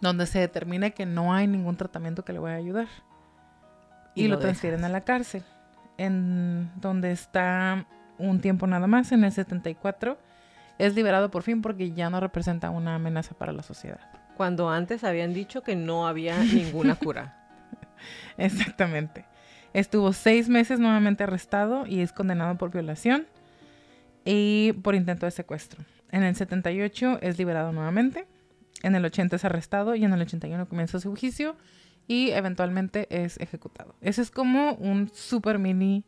Speaker 2: donde se determina que no hay ningún tratamiento que le vaya a ayudar. Y,
Speaker 1: Y
Speaker 2: lo,
Speaker 1: lo
Speaker 2: transfieren a la cárcel, en donde está un tiempo nada más. En el 74 es liberado por fin porque ya no representa una amenaza para la sociedad.
Speaker 1: Cuando antes habían dicho que no había [LAUGHS] ninguna cura.
Speaker 2: Exactamente. Estuvo seis meses nuevamente arrestado y es condenado por violación y por intento de secuestro. En el 78 es liberado nuevamente. En el 80 es arrestado y en el 81 comienza su juicio y eventualmente es ejecutado. Ese es como un super mini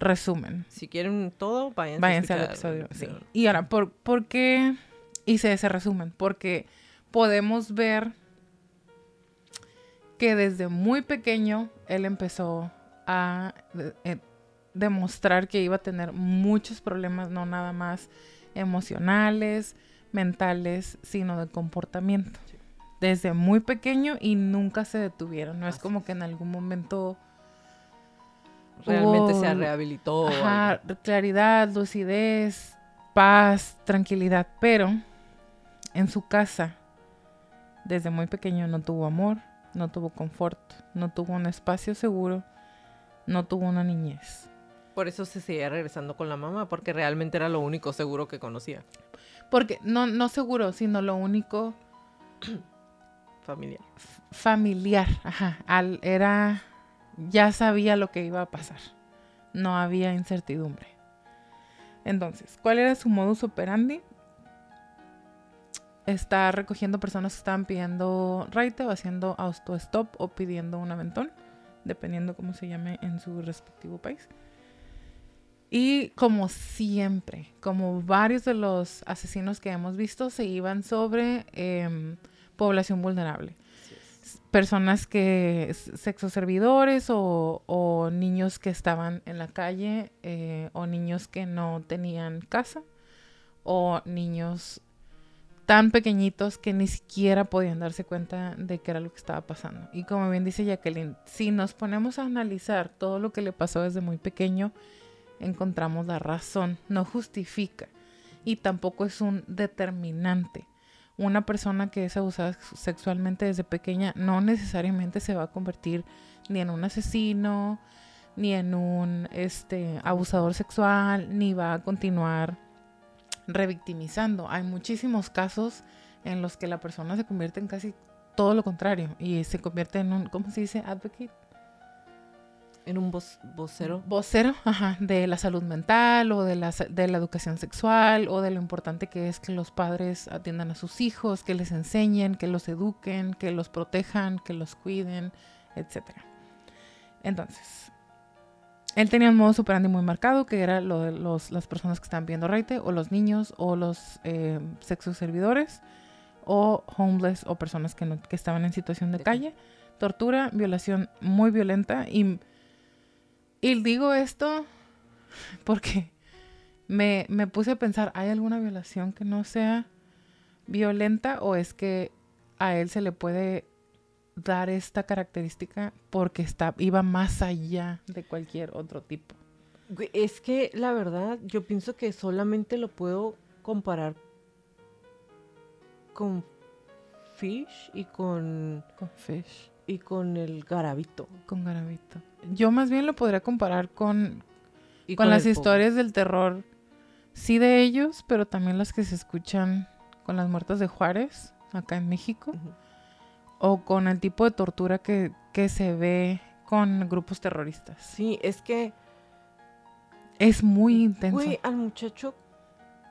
Speaker 2: resumen.
Speaker 1: Si quieren todo, váyanse,
Speaker 2: Váyanse al episodio. Sí. Y ahora, ¿por, por qué hice ese resumen? Porque podemos ver que desde muy pequeño él empezó a eh, demostrar que iba a tener muchos problemas, no nada más emocionales, mentales, sino de comportamiento. Desde muy pequeño y nunca se detuvieron. No es como que en algún momento
Speaker 1: Realmente
Speaker 2: hubo-
Speaker 1: se rehabilitó.
Speaker 2: Ajá, claridad, lucidez, paz, tranquilidad, pero en su casa, desde muy pequeño, no tuvo amor, no tuvo confort, no tuvo un espacio seguro, no tuvo una niñez.
Speaker 1: Por eso se seguía regresando con la mamá, porque realmente era lo único seguro que conocía.
Speaker 2: Porque no, no seguro, sino lo único [CLEARS THROAT]
Speaker 1: Familiar.
Speaker 2: familiar, ajá, al, era, ya sabía lo que iba a pasar, no había incertidumbre. Entonces, ¿cuál era su modus operandi? Está recogiendo personas que estaban pidiendo raite o haciendo auto-stop o pidiendo un aventón, dependiendo cómo se llame en su respectivo país. Y como siempre, como varios de los asesinos que hemos visto, se iban sobre em, población vulnerable personas que sexo servidores o, o niños que estaban en la calle eh, o niños que no tenían casa o niños tan pequeñitos que ni siquiera podían darse cuenta de qué era lo que estaba pasando. Y como bien dice Jacqueline, si nos ponemos a analizar todo lo que le pasó desde muy pequeño, encontramos la razón, no justifica y tampoco es un determinante una persona que es abusada sexualmente desde pequeña no necesariamente se va a convertir ni en un asesino, ni en un este, abusador sexual, ni va a continuar revictimizando. Hay muchísimos casos en los que la persona se convierte en casi todo lo contrario y se convierte en un, ¿cómo se dice? Advocate.
Speaker 1: En un voz, vocero.
Speaker 2: vocero ajá, de la salud mental o de la, de la educación sexual o de lo importante que es que los padres atiendan a sus hijos, que les enseñen, que los eduquen, que los protejan, que los cuiden, etc. Entonces, él tenía un modo superandi muy marcado, que era lo de los, las personas que estaban viendo raite, o los niños, o los eh, sexos servidores, o homeless, o personas que, no- que estaban en situación de
Speaker 1: De-
Speaker 2: calle. Tortura, violación muy violenta y y digo esto porque me, me puse a pensar, ¿hay alguna violación que no sea violenta o es que a él se le puede dar esta característica porque está, iba más allá de cualquier otro tipo?
Speaker 1: Es que la verdad, yo pienso que solamente lo puedo comparar con Fish y con
Speaker 2: Con Fish,
Speaker 1: y con el Garabito.
Speaker 2: con Garavito. Yo más bien lo podría comparar con,
Speaker 1: Y
Speaker 2: con, las historias del terror, sí de ellos, pero también las que se escuchan con las muertas de Juárez, acá en México. O con el tipo de tortura que, que se ve con grupos terroristas.
Speaker 1: Sí, es que,
Speaker 2: Es muy intenso.
Speaker 1: güey, al muchacho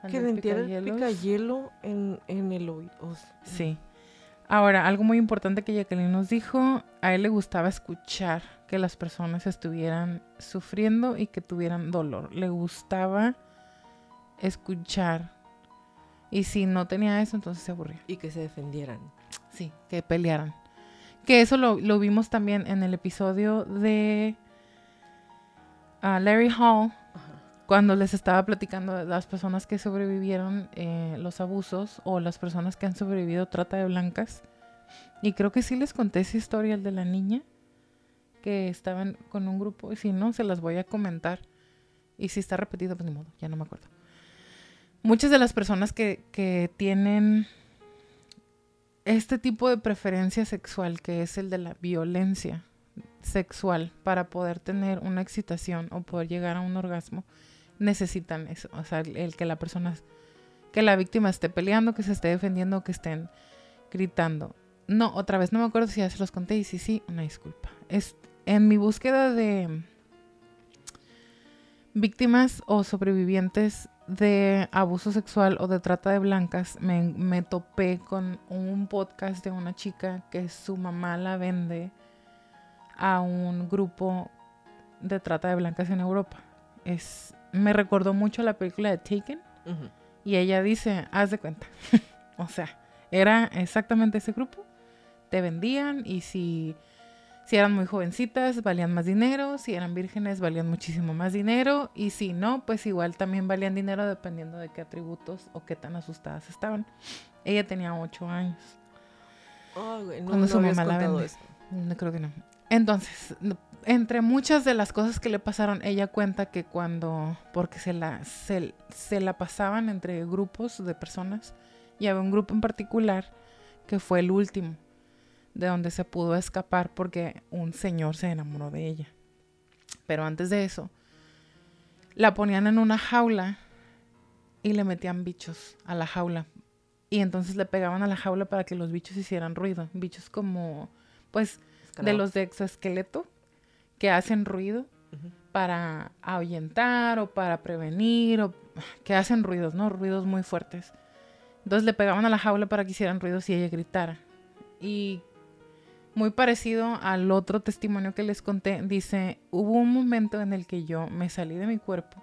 Speaker 2: Al
Speaker 1: que le entierra el picayelo en, en el oído. o sea,
Speaker 2: Sí. Ahora, algo muy importante que Jacqueline nos dijo, a él le gustaba escuchar que las personas estuvieran sufriendo y que tuvieran dolor. Le gustaba escuchar. Y si no tenía eso, entonces se aburría.
Speaker 1: Y que se defendieran.
Speaker 2: Sí, que pelearan. Que eso lo, lo vimos también en el episodio de ah, Larry Hall, cuando les estaba platicando de las personas que sobrevivieron eh, los abusos o las personas que han sobrevivido trata de blancas. Y creo que sí les conté esa historia, el de la niña, que estaban con un grupo. Y si no, se las voy a comentar. Y si está repetido, pues ni modo, ya no me acuerdo. Muchas de las personas que, que tienen este tipo de preferencia sexual, que es el de la violencia sexual, para poder tener una excitación o poder llegar a un orgasmo, necesitan eso. O sea, el, que la persona, que la víctima esté peleando, que se esté defendiendo, que estén gritando. No, otra vez, no me acuerdo si ya se los conté y sí, sí, una disculpa. Es, en mi búsqueda de víctimas o sobrevivientes de abuso sexual o de trata de blancas, me, me, topé con un podcast de una chica que su mamá la vende a un grupo de trata de blancas en Europa. Es, me recordó mucho la película de Taken. Y ella dice, haz de cuenta. [LAUGHS] o sea, era exactamente ese grupo. Te vendían y si, si eran muy jovencitas valían más dinero, si eran vírgenes valían muchísimo más dinero y si no, pues igual también valían dinero dependiendo de qué atributos o qué tan asustadas estaban. Ella tenía ocho años.
Speaker 1: Oh, no,
Speaker 2: cuando su
Speaker 1: no
Speaker 2: mamá la
Speaker 1: contado
Speaker 2: vende.
Speaker 1: esto.
Speaker 2: No creo que no. Entonces, entre muchas de las cosas que le pasaron, ella cuenta que cuando, porque se la, se, se la pasaban entre grupos de personas, y había un grupo en particular que fue el último, de donde se pudo escapar porque un señor se enamoró de ella. Pero antes de eso, la ponían en una jaula y le metían bichos a la jaula. Y entonces le pegaban a la jaula para que los bichos hicieran ruido. Bichos como, pues, de los de exoesqueleto que hacen ruido para ahuyentar o para prevenir o que hacen ruidos, ¿no? Ruidos muy fuertes. Entonces le pegaban a la jaula para que hicieran ruidos y ella gritara. Y muy parecido al otro testimonio que les conté, dice, hubo un momento en el que yo me salí de mi cuerpo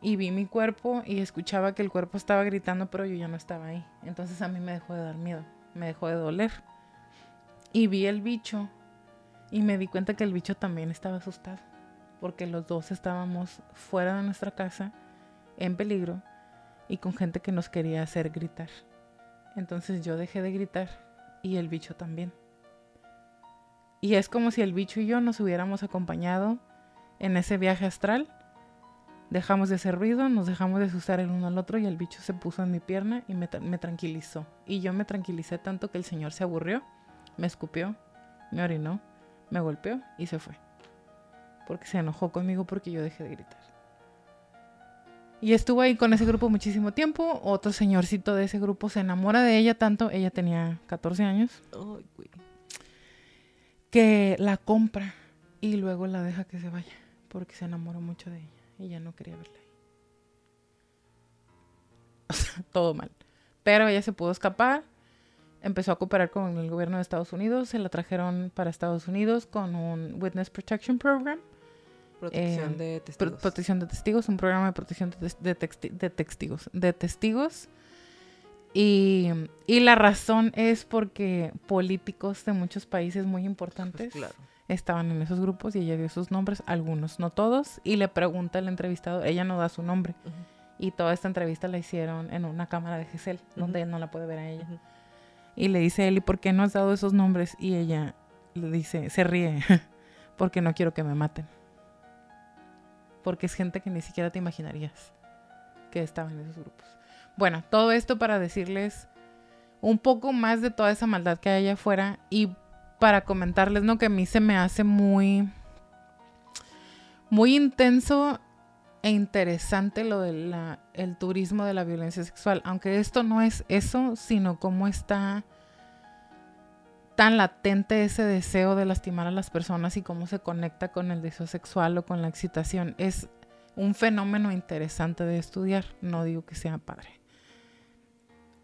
Speaker 2: y vi mi cuerpo y escuchaba que el cuerpo estaba gritando, pero yo ya no estaba ahí. Entonces a mí me dejó de dar miedo, me dejó de doler. Y vi el bicho y me di cuenta que el bicho también estaba asustado, porque los dos estábamos fuera de nuestra casa, en peligro, y con gente que nos quería hacer gritar. Entonces yo dejé de gritar y el bicho también. Y es como si el bicho y yo nos hubiéramos acompañado en ese viaje astral. Dejamos de hacer ruido, nos dejamos de asustar el uno al otro y el bicho se puso en mi pierna y me, me tranquilizó. Y yo me tranquilicé tanto que el señor se aburrió, me escupió, me orinó, me golpeó y se fue. Porque se enojó conmigo porque yo dejé de gritar. Y estuvo ahí con ese grupo muchísimo tiempo. Otro señorcito de ese grupo se enamora de ella tanto, ella tenía 14 años, que la compra y luego la deja que se vaya porque se enamoró mucho de ella y ya no quería verla ahí. [LAUGHS] O sea, todo mal. Pero ella se pudo escapar, empezó a cooperar con el gobierno de Estados Unidos, se la trajeron para Estados Unidos con un Witness Protection Program,
Speaker 1: Protección
Speaker 2: Eh,
Speaker 1: de
Speaker 2: pro-
Speaker 1: testigos.
Speaker 2: protección de testigos, un programa de protección de, de texti- de testigos, de testigos. Y, y la razón es porque políticos de muchos países muy importantes
Speaker 1: Pues claro.
Speaker 2: estaban en esos grupos y ella dio sus nombres, algunos, no todos, y le pregunta al entrevistado, ella no da su nombre, y toda esta entrevista la hicieron en una cámara de GESEL,
Speaker 1: Ujú.
Speaker 2: donde él no la puede ver a ella. Y le dice él, ¿y por qué no has dado esos nombres? Y ella le dice, se ríe, [LAUGHS] porque no quiero que me maten. Porque es gente que ni siquiera te imaginarías que estaba en esos grupos. Bueno, todo esto para decirles un poco más de toda esa maldad que hay allá afuera y para comentarles, ¿no? Que a mí se me hace muy, muy intenso e interesante lo del el turismo de la violencia sexual. Aunque esto no es eso, sino cómo está tan latente ese deseo de lastimar a las personas y cómo se conecta con el deseo sexual o con la excitación. Es un fenómeno interesante de estudiar. No digo que sea padre.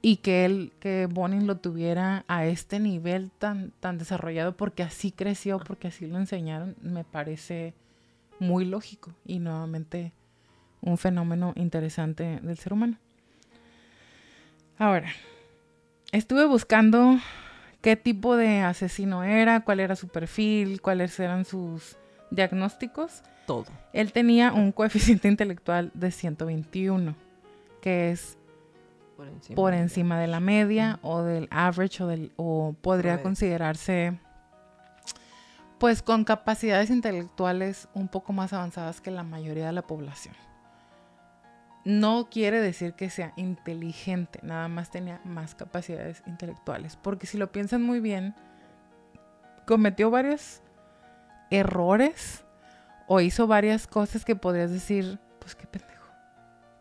Speaker 2: Y que él, que Bonin lo tuviera a este nivel tan, tan desarrollado porque así creció, porque así lo enseñaron, me parece muy lógico. Y nuevamente un fenómeno interesante del ser humano. Ahora, estuve buscando qué tipo de asesino era, cuál era su perfil, cuáles eran sus diagnósticos.
Speaker 1: Todo.
Speaker 2: Él tenía un coeficiente intelectual de 121, que es
Speaker 1: Por encima.
Speaker 2: por
Speaker 1: de-
Speaker 2: encima de la media o del average o, del, o podría considerarse pues con capacidades intelectuales un poco más avanzadas que la mayoría de la población. No quiere decir que sea inteligente, nada más tenía más capacidades intelectuales, porque si lo piensan muy bien, cometió varios errores o hizo varias cosas que podrías decir, pues qué pendejo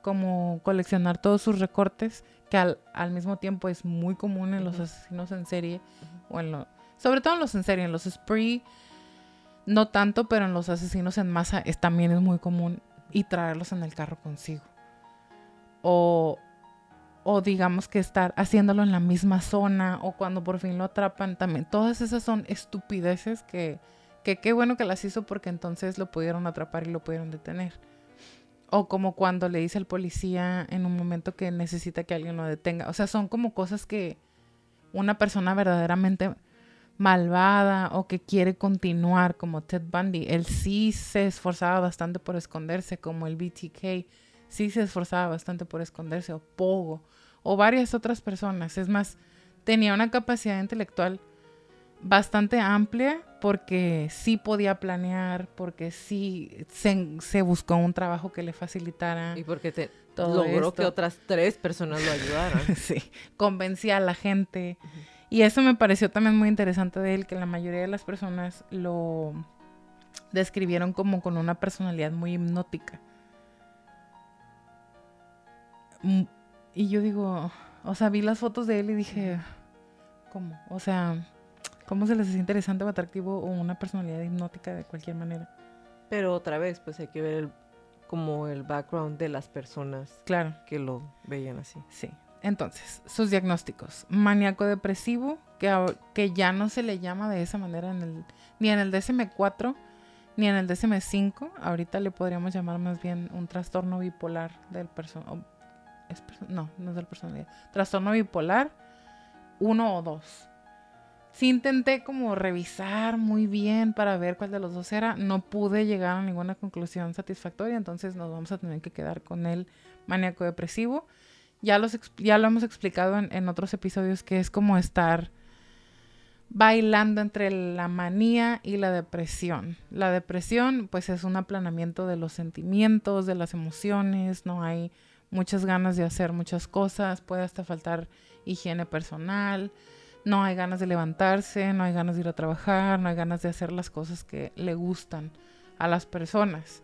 Speaker 2: como coleccionar todos sus recortes, que al, al mismo tiempo es muy común en los asesinos en serie, o en lo- sobre todo en los en serie, en los spree, no tanto, pero en los asesinos en masa es, también es muy común y traerlos en el carro consigo. O, o digamos que estar haciéndolo en la misma zona, o cuando por fin lo atrapan también. Todas esas son estupideces que, que qué bueno que las hizo porque entonces lo pudieron atrapar y lo pudieron detener. O como cuando le dice al policía en un momento que necesita que alguien lo detenga. O sea, son como cosas que una persona verdaderamente malvada o que quiere continuar, como Ted Bundy, él sí se esforzaba bastante por esconderse, como el BTK, sí se esforzaba bastante por esconderse, o Pogo, o varias otras personas. Es más, tenía una capacidad intelectual bastante amplia porque sí podía planear, porque sí se, se buscó un trabajo que le facilitara
Speaker 1: Y porque te
Speaker 2: todo
Speaker 1: logró
Speaker 2: esto.
Speaker 1: que otras tres personas lo ayudaran. [LAUGHS]
Speaker 2: sí, convencía a la gente. Y eso me pareció también muy interesante de él, que la mayoría de las personas lo describieron como con una personalidad muy hipnótica. Y yo digo, o sea, vi las fotos de él y dije, ¿cómo? O sea, ¿cómo se les hace interesante o atractivo o una personalidad hipnótica de cualquier manera?
Speaker 1: Pero otra vez, pues hay que ver el- como el background de las personas
Speaker 2: Claro.
Speaker 1: que lo veían así.
Speaker 2: Sí. Entonces, sus diagnósticos. Maníaco depresivo, que, que ya no se le llama de esa manera en el, ni en el DSM-4 ni en el DSM-5. Ahorita le podríamos llamar más bien un trastorno bipolar del no, no es del personalidad. Trastorno bipolar 1 o 2. Sí intenté como revisar muy bien para ver cuál de los dos era. No pude llegar a ninguna conclusión satisfactoria, entonces nos vamos a tener que quedar con el maníaco depresivo. Ya, los, ya lo hemos explicado en, en otros episodios que es como estar bailando entre la manía y la depresión. La depresión pues es un aplanamiento de los sentimientos, de las emociones, no hay muchas ganas de hacer muchas cosas, puede hasta faltar higiene personal, no hay ganas de levantarse, no hay ganas de ir a trabajar, no hay ganas de hacer las cosas que le gustan a las personas.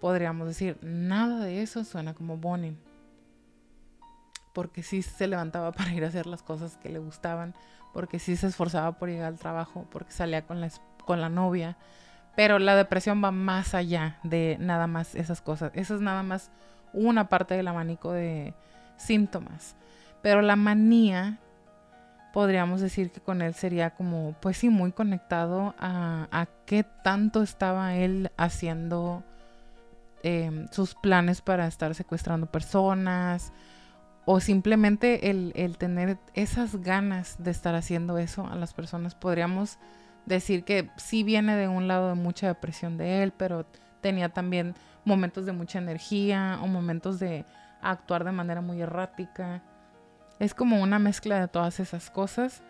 Speaker 2: Podríamos decir, nada de eso suena como Bonin porque sí se levantaba [LAUGHS] para ir a hacer las cosas que le gustaban, porque sí se esforzaba por llegar al trabajo, porque salía con la, con la novia. Pero la depresión va más allá de nada más esas cosas. Eso es nada más una parte del abanico de síntomas. Pero la manía, podríamos decir que con él sería como, pues sí, muy conectado a, qué tanto estaba él haciendo em, sus planes para estar secuestrando personas, o simplemente el tener esas ganas de estar haciendo eso a las personas, podríamos decir que sí viene de un lado de mucha depresión de él, pero tenía también momentos de mucha energía o momentos de actuar de manera muy errática. Es como una mezcla de todas esas cosas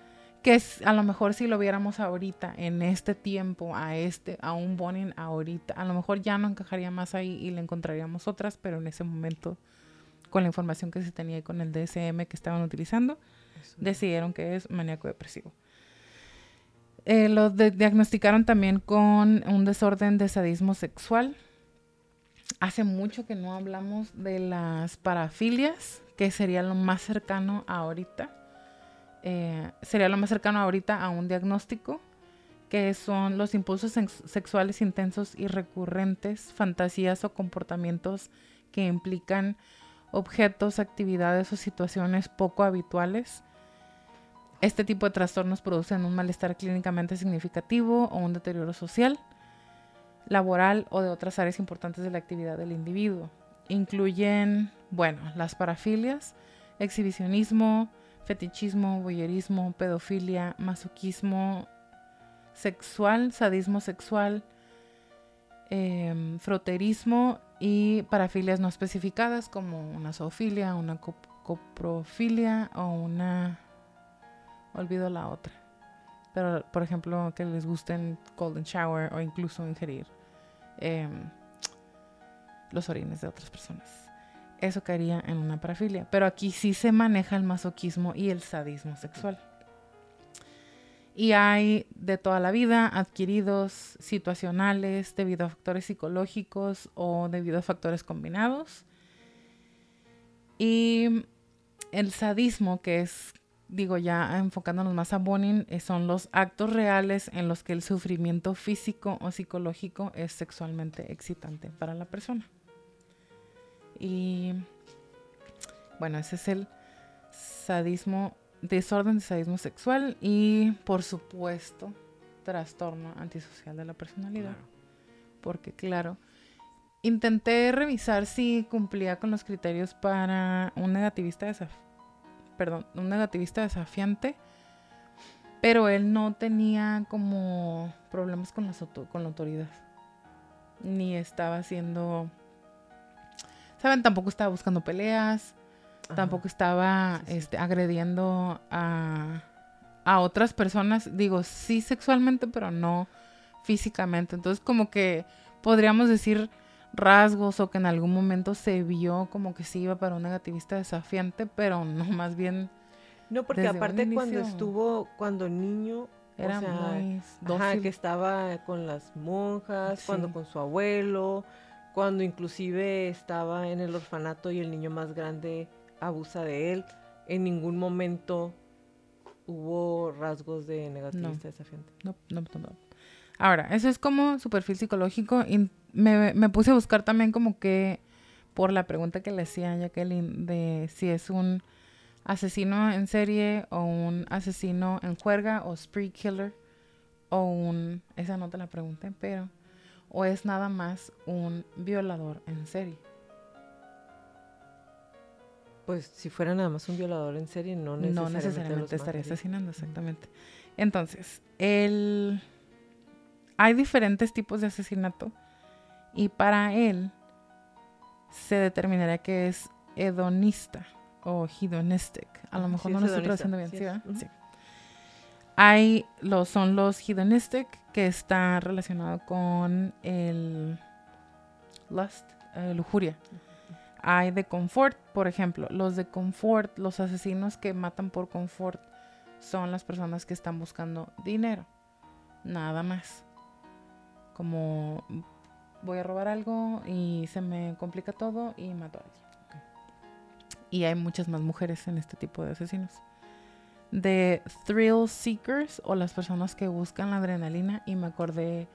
Speaker 2: que es- a lo mejor si lo viéramos ahorita, en este tiempo, a este, a un Bonin ahorita, a lo mejor ya no encajaría más ahí y le encontraríamos otras, pero en ese momento con la información que se tenía y con el DSM que estaban utilizando, decidieron que es maníaco depresivo. Eh, lo de- diagnosticaron también con un desorden de sadismo sexual. Hace mucho que no hablamos de las parafilias, que sería lo más cercano ahorita. Eh, sería lo más cercano ahorita a un diagnóstico, que son los impulsos sex- sexuales intensos y recurrentes, fantasías o comportamientos que implican objetos, actividades o situaciones poco habituales. Este tipo de trastornos producen un malestar clínicamente significativo o un deterioro social, laboral o de otras áreas importantes de la actividad del individuo. incluyen, bueno, las parafilias, exhibicionismo, fetichismo, voyerismo, pedofilia, masoquismo sexual, sadismo sexual, em, froterismo y parafilias no especificadas como una zoofilia, una coprofilia o una... olvido la otra. Pero, por ejemplo, que les gusten golden shower o incluso ingerir em, los orines de otras personas. Eso caería en una parafilia. Pero aquí sí se maneja el masoquismo y el sadismo sexual. Y hay de toda la vida, adquiridos, situacionales, debido a factores psicológicos o debido a factores combinados. Y el sadismo, que es, digo ya enfocándonos más a Bonin, eh, son los actos reales en los que el sufrimiento físico o psicológico es sexualmente excitante para la persona. Y bueno, ese es el sadismo desorden de sadismo sexual y, por supuesto, trastorno antisocial de la personalidad. Porque, claro, intenté revisar si cumplía con los criterios para un negativista perdón, un negativista desafiante, pero él no tenía como problemas con, con la autoridad. Ni estaba haciendo... ¿Saben? Tampoco estaba buscando peleas Tampoco estaba Este, agrediendo a, a otras personas, digo, sí sexualmente, pero no físicamente. Entonces, como que podríamos decir rasgos o que en algún momento se vio como que sí iba para un negativista desafiante, pero no [LAUGHS] más bien.
Speaker 1: No, porque aparte cuando estuvo, cuando niño, era muy ajá, que estaba con las monjas, cuando con su abuelo, cuando inclusive estaba en el orfanato y el niño más grande abusa de él. En ningún momento hubo rasgos de negativista desafiante.
Speaker 2: No, no, no, Ahora, eso es como su perfil psicológico. Me, me, puse a buscar también como que por la pregunta que le hacía a Jacqueline de si es un asesino en serie o un asesino en juerga o spree killer o un... Esa no te la pregunté, pero... O es nada más un violador en serie.
Speaker 1: Pues si fuera nada más un violador en serie, no necesariamente, no necesariamente
Speaker 2: estaría asesinando, exactamente. Entonces, el... hay diferentes tipos de asesinato y para él se determinaría que es hedonista o hedonistic. A lo mejor no lo estoy traduciendo bien, ¿sí? sí. Hay los, son los hedonistic que está relacionado con el lust, eh, lujuria. Hay de confort, por ejemplo, los de confort, los asesinos que matan por confort son las personas que están buscando dinero. Nada más. Como voy a robar algo y se me complica todo y mato a alguien. Y hay muchas más mujeres en este tipo de asesinos. De thrill seekers o las personas que buscan la adrenalina. Y me acordé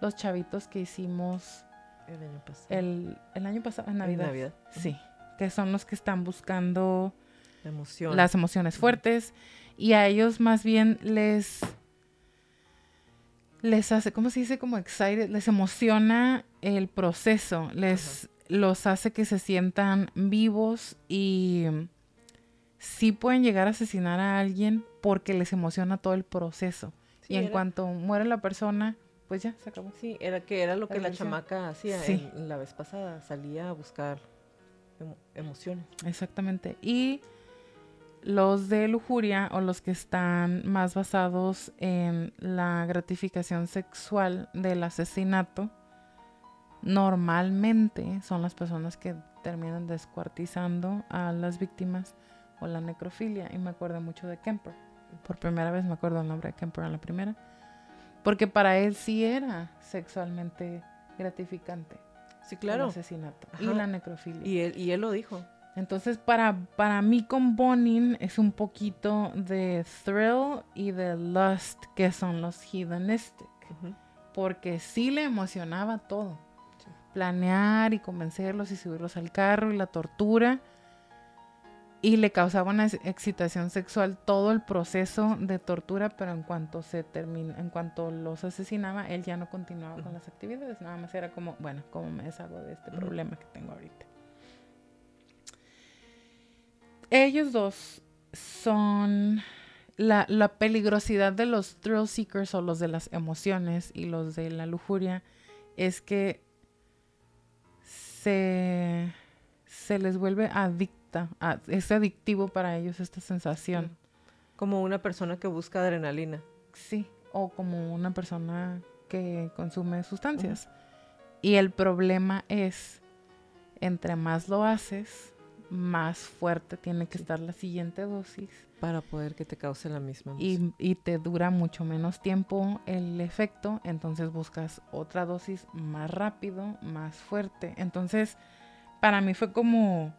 Speaker 2: los chavitos que hicimos
Speaker 1: el año pasado.
Speaker 2: El, año pasado, en Navidad. Sí. Que son los que están buscando las emociones fuertes. Y a ellos más bien les. Les hace, ¿cómo se dice? Como excited. Les emociona el proceso. Les los hace que se sientan vivos y sí pueden llegar a asesinar a alguien porque les emociona todo el proceso. y en cuanto muere la persona, pues ya se acabó.
Speaker 1: Sí, era que era lo que la, chamaca hacía la vez pasada, salía a buscar emociones.
Speaker 2: Exactamente. Y los de lujuria o los que están más basados en la gratificación sexual del asesinato, normalmente son las personas que terminan descuartizando a las víctimas o la necrofilia. Y me acuerdo mucho de Kemper. Por primera vez me acuerdo el nombre de Kemper en la primera porque para él sí era sexualmente gratificante.
Speaker 1: Sí, claro.
Speaker 2: El asesinato y la necrofilia.
Speaker 1: Y él, y él lo dijo.
Speaker 2: Entonces, para, para mí con Bonin es un poquito de thrill y de lust, que son los hedonistic. Porque sí le emocionaba todo. Planear y convencerlos y subirlos al carro y la tortura y le causaba una excitación sexual todo el proceso de tortura, pero en cuanto se termina, en cuanto los asesinaba, él ya no continuaba con las actividades, nada más era como, bueno, ¿cómo me deshago de este problema que tengo ahorita? Ellos dos son la, la peligrosidad de los thrill seekers o los de las emociones y los de la lujuria es que se, se les vuelve adicta, a- es adictivo para ellos esta sensación.
Speaker 1: Como una persona que busca adrenalina.
Speaker 2: Sí, o como una persona que consume sustancias. Y el problema es, entre más lo haces, más fuerte tiene que estar la siguiente dosis
Speaker 1: Para poder que te cause la misma
Speaker 2: y, y te dura mucho menos tiempo el efecto, entonces buscas otra dosis más rápido, más fuerte. Entonces, para mí fue como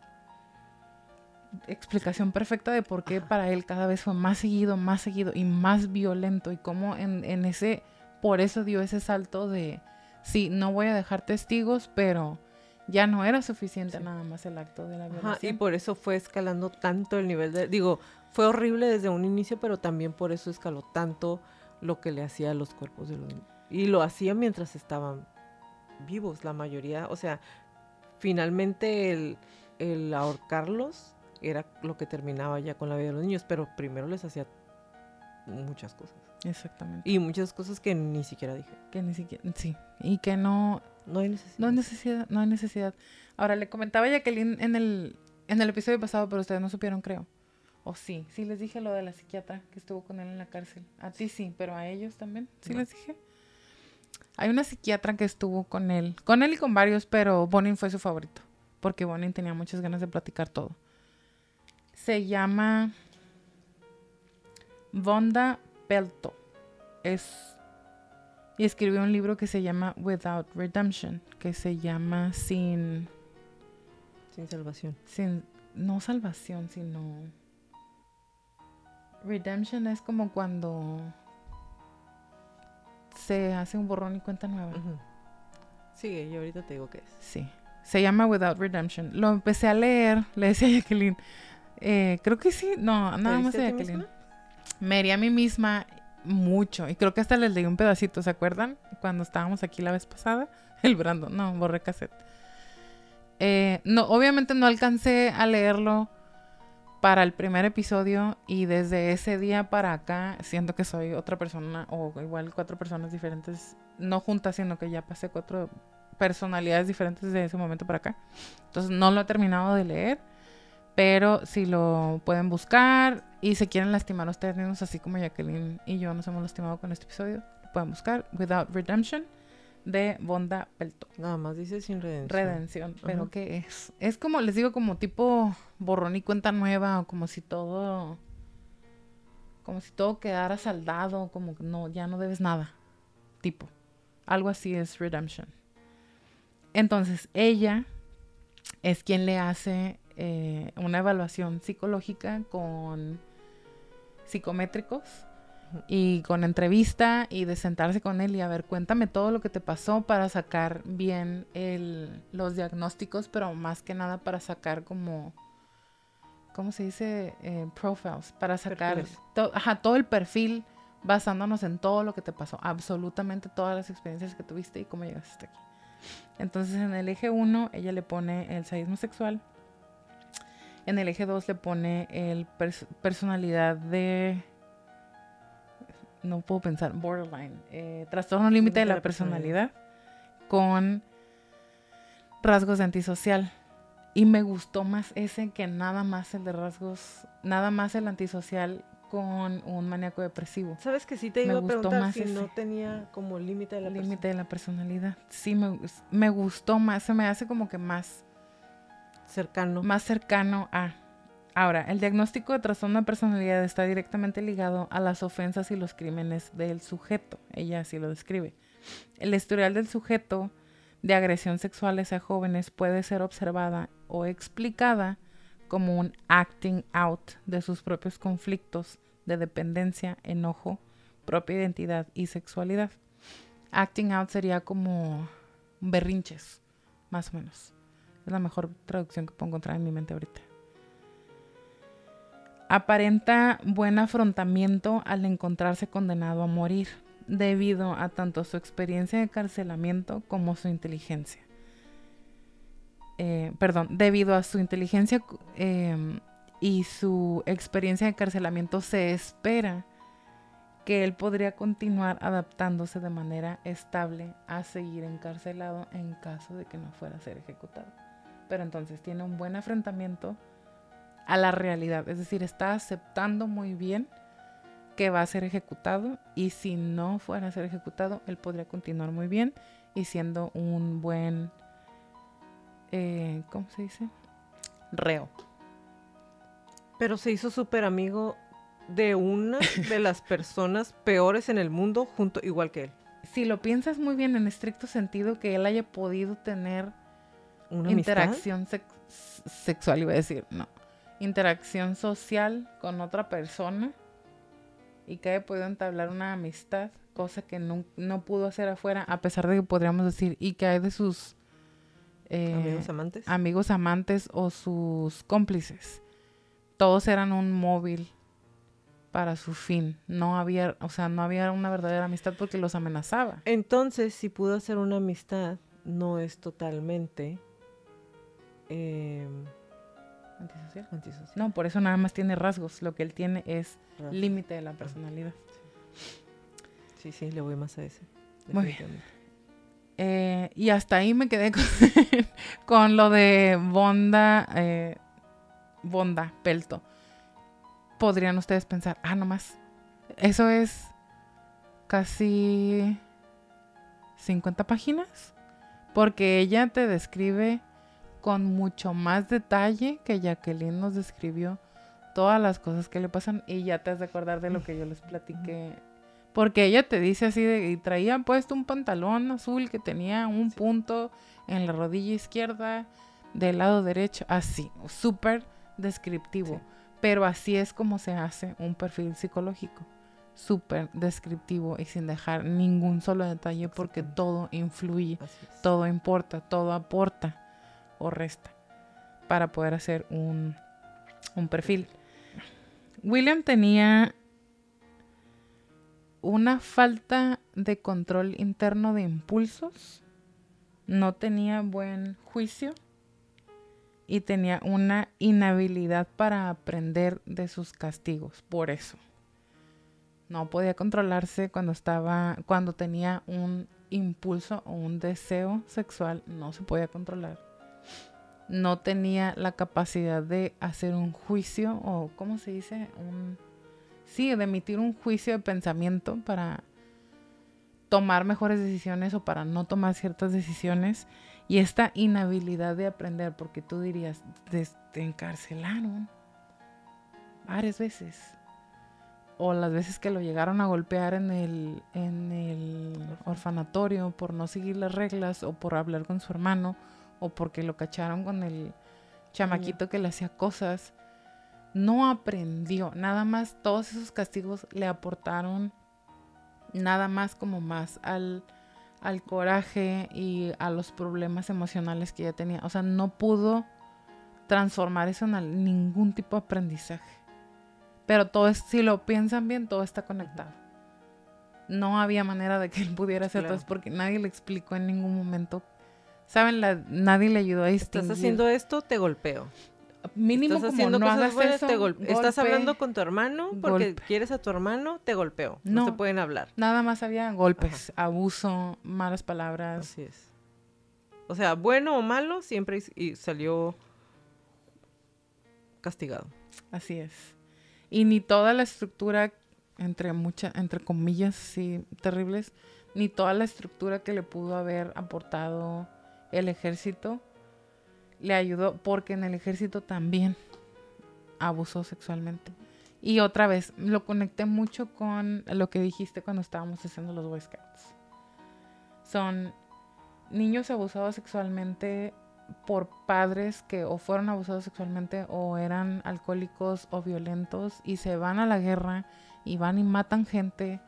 Speaker 2: explicación perfecta de por qué
Speaker 1: Ajá.
Speaker 2: para él cada vez fue más seguido, más seguido y más violento y cómo en, en ese, por eso dio ese salto de, sí, no voy a dejar testigos, pero ya no era suficiente
Speaker 1: Sí.
Speaker 2: nada más el acto de la
Speaker 1: Ajá, y por eso fue escalando tanto el nivel de... Digo, fue horrible desde un inicio, pero también por eso escaló tanto lo que le hacía a los cuerpos de los niños. Y lo hacía mientras estaban vivos, la mayoría. O sea, finalmente el, el ahorcarlos era lo que terminaba ya con la vida de los niños, pero primero les hacía muchas cosas.
Speaker 2: Exactamente.
Speaker 1: Y muchas cosas que ni siquiera dije.
Speaker 2: Que ni siquiera, sí, y que no,
Speaker 1: No hay necesidad.
Speaker 2: No hay necesidad, no hay necesidad. Ahora, le comentaba a Jacqueline en el, en el episodio pasado, pero ustedes no supieron, creo. O sí, sí les dije lo de la psiquiatra que estuvo con él en la cárcel. A ti sí, pero a ellos también. Sí
Speaker 1: No.
Speaker 2: les dije. Hay una psiquiatra que estuvo con él, con él y con varios, pero Bonin fue su favorito, porque Bonin tenía muchas ganas de platicar todo. Se llama Vonda Pelto. Es y escribió un libro que se llama Without Redemption, que se llama sin,
Speaker 1: Sin salvación.
Speaker 2: sin, no salvación, sino... Redemption es como cuando se hace un borrón y cuenta nueva.
Speaker 1: Sigue, yo ahorita te digo qué es.
Speaker 2: Sí, se llama Without Redemption. Lo empecé a leer, le decía a Jacqueline. eh, creo que sí, no,
Speaker 1: ¿Te
Speaker 2: nada más a Jacqueline. Me herí a mí misma mucho. Y creo que hasta les leí un pedacito, ¿se acuerdan? Cuando estábamos aquí la vez pasada. [LAUGHS] El Brandon, no, borré cassette. Eh, no, obviamente no alcancé a leerlo para el primer episodio y desde ese día para acá siento que soy otra persona o igual cuatro personas diferentes, no juntas, sino que ya pasé cuatro personalidades diferentes de ese momento para acá. Entonces no lo he terminado de leer, pero si lo pueden buscar y se quieren lastimar a ustedes mismos, así como Jacqueline y yo nos hemos lastimado con este episodio, lo pueden buscar Without Redemption de Bonda Pelto.
Speaker 1: Nada más dice sin redención.
Speaker 2: Redención, pero. ¿qué es? Es como, les digo, como tipo borrón y cuenta nueva, o como si todo, como si todo quedara saldado, como que no, ya no debes nada, tipo. Algo así es Redemption. Entonces, ella es quien le hace eh, una evaluación psicológica con psicométricos y con entrevista y de sentarse con él y a ver, cuéntame todo lo que te pasó para sacar bien el, los diagnósticos, pero más que nada para sacar como, ¿cómo se dice? Eh, profiles, para sacar
Speaker 1: Perfiles.
Speaker 2: to- ajá, todo el perfil basándonos en todo lo que te pasó, absolutamente todas las experiencias que tuviste y cómo llegaste hasta aquí. Entonces en el eje 1 ella le pone el sadismo sexual, en el eje 2 le pone el pers- personalidad de no puedo pensar, borderline, eh, trastorno límite de la personalidad con rasgos de antisocial. Y me gustó más ese que nada más el de rasgos, nada más el antisocial con un maníaco depresivo.
Speaker 1: ¿Sabes que sí te
Speaker 2: Me
Speaker 1: iba a preguntar
Speaker 2: más
Speaker 1: si no tenía como límite de la
Speaker 2: límite de la personalidad. Sí, me, me gustó más, se me hace como que más?
Speaker 1: Cercano?
Speaker 2: más cercano a. Ahora, el diagnóstico de trastorno de personalidad está directamente ligado a las ofensas y los crímenes del sujeto. Ella así lo describe. El historial del sujeto de agresión sexual hacia jóvenes puede ser observada o explicada como un acting out de sus propios conflictos de dependencia, enojo, propia identidad y sexualidad. Acting out sería como berrinches, más o menos. Es la mejor traducción que puedo encontrar en mi mente ahorita. Aparenta buen afrontamiento al encontrarse condenado a morir, debido a tanto su experiencia de carcelamiento como su inteligencia. Eh, perdón, debido a su inteligencia eh, y su experiencia de encarcelamiento se espera que él podría continuar adaptándose de manera estable a seguir encarcelado en caso de que no fuera a ser ejecutado. Pero entonces tiene un buen enfrentamiento a la realidad, es decir, está aceptando muy bien que va a ser ejecutado y si no fuera a ser ejecutado, él podría continuar muy bien y siendo un buen, eh, ¿cómo se dice? Reo.
Speaker 1: Pero se hizo súper amigo de una de las [LAUGHS] personas peores en el mundo, junto igual que él.
Speaker 2: Si lo piensas muy bien en estricto sentido, que él haya podido tener una interacción sexual, iba a decir, no, interacción social con otra persona y que haya podido entablar una amistad, cosa que no, pudo hacer afuera, a pesar de que podríamos decir, y que hay de sus
Speaker 1: eh, amigos amantes.
Speaker 2: Amigos amantes o sus cómplices. Todos eran un móvil para su fin. No había, o sea, no había una verdadera amistad porque los amenazaba.
Speaker 1: Entonces, si pudo hacer una amistad, no es totalmente eh,
Speaker 2: ¿Antisocial? Antisocial. No, por eso nada más tiene rasgos. Lo que él tiene es límite de la personalidad.
Speaker 1: Sí. sí, le voy más a ese.
Speaker 2: Muy eh, y hasta ahí me quedé [LAUGHS] con, lo de Bonda, eh, Bonda, Pelto. Podrían ustedes pensar, ah, nomás, eso es casi 50 páginas. Porque ella te describe con mucho más detalle que Jacqueline nos describió todas las cosas que le pasan y ya te has de acordar de lo que yo les platiqué. Porque ella te dice así de, y traía puesto un pantalón azul que tenía un punto en la rodilla izquierda del lado derecho, así, súper descriptivo. Pero así es como se hace un perfil psicológico, súper descriptivo y sin dejar ningún solo detalle porque todo influye, todo importa, todo aporta o resta para poder hacer un, un perfil. William tenía una falta de control interno de impulsos, no tenía buen juicio y tenía una inhabilidad para aprender de sus castigos, por eso. No podía controlarse cuando estaba cuando tenía un impulso o un deseo sexual, no se podía controlar no tenía la capacidad de hacer un juicio o, ¿cómo se dice? Un, sí, de emitir un juicio de pensamiento para tomar mejores decisiones o para no tomar ciertas decisiones. Y esta inhabilidad de aprender, porque tú dirías, te encarcelaron varias veces. O las veces que lo llegaron a golpear en el, en el orfanatorio por no seguir las reglas o por hablar con su hermano o porque lo cacharon con el chamaquito que le hacía cosas, no aprendió. Nada más, todos esos castigos le aportaron nada más como más al, al coraje y a los problemas emocionales que ya tenía. O sea, no pudo transformar eso en ningún tipo de aprendizaje. Pero todo es, si lo piensan bien, todo está conectado. No había manera de que él pudiera hacer todo eso porque nadie le explicó en ningún momento Saben, nadie le ayudó a distinguir.
Speaker 1: Estás haciendo esto, te golpeo.
Speaker 2: Mínimo Estás haciendo no cosas buenas,
Speaker 1: te golpeo. Estás hablando con tu hermano porque quieres a tu hermano, te golpeo. No, se pueden hablar.
Speaker 2: Nada más había golpes, abuso, malas palabras.
Speaker 1: Así es. O sea, bueno o malo, siempre y salió castigado.
Speaker 2: Así es. Y ni toda la estructura, entre muchas, entre comillas, sí, terribles, ni toda la estructura que le pudo haber aportado el ejército le ayudó porque en el ejército también abusó sexualmente. Y otra vez, lo conecté mucho con lo que dijiste cuando estábamos haciendo los Boy Scouts. Son niños abusados sexualmente por padres que o fueron abusados sexualmente o eran alcohólicos o violentos y se van a la guerra y van y matan gente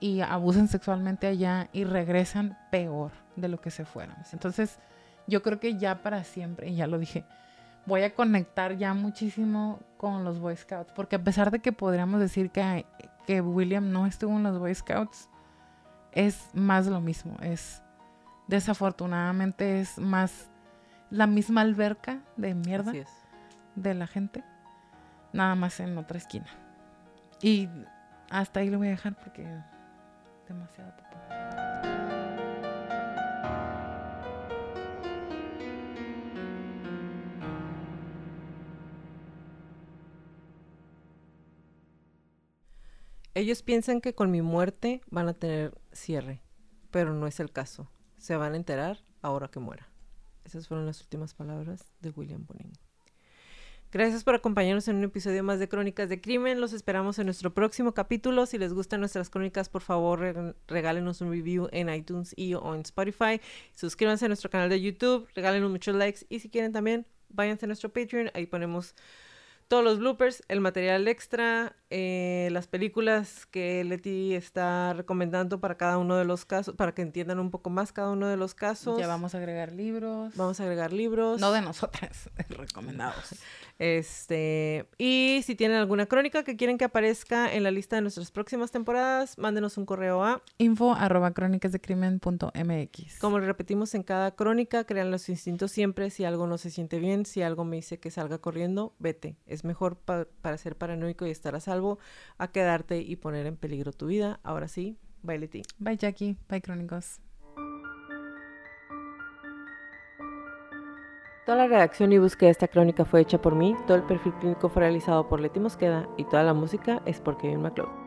Speaker 2: y abusan sexualmente allá y regresan peor de lo que se fueron. Entonces, yo creo que ya para siempre, y ya lo dije, voy a conectar ya muchísimo con los Boy Scouts, porque a pesar de que podríamos decir que, que William no estuvo en los Boy Scouts, es más lo mismo, es desafortunadamente es más la misma alberca de mierda de la gente Nada más en otra esquina. Y hasta ahí lo voy a dejar porque demasiado popó.
Speaker 1: Ellos piensan que con mi muerte van a tener cierre, pero no es el caso. Se van a enterar ahora que muera. Esas fueron las últimas palabras de William Bonin. Gracias por acompañarnos en un episodio más de Crónicas de Crimen. Los esperamos en nuestro próximo capítulo. Si les gustan nuestras crónicas, por favor, re- regálenos un review en iTunes y o en Spotify. Suscríbanse a nuestro canal de YouTube, regálenos muchos likes y si quieren también, váyanse a nuestro Patreon. Ahí ponemos todos los bloopers, el material extra, eh, las películas que Leti está recomendando para cada uno de los casos, para que entiendan un poco más cada uno de los casos.
Speaker 2: Ya vamos a agregar libros.
Speaker 1: Vamos a agregar libros.
Speaker 2: No de nosotras, [LAUGHS] recomendados. [LAUGHS]
Speaker 1: Este, y si tienen alguna crónica que quieren que aparezca en la lista de nuestras próximas temporadas, mándenos un correo a,
Speaker 2: Info arroba crónicasdecrimen.mx.
Speaker 1: como le repetimos en cada crónica, crean los instintos siempre. Si algo no se siente bien, si algo me dice que salga corriendo, vete. Es mejor pa- para ser paranoico y estar a salvo a quedarte y poner en peligro tu vida. Ahora sí, bye Leti.
Speaker 2: Bye Jackie, bye crónicos.
Speaker 1: Toda la redacción y búsqueda de esta crónica fue hecha por mí, todo el perfil clínico fue realizado por Leti Mosqueda y toda la música es por Kevin MacLeod.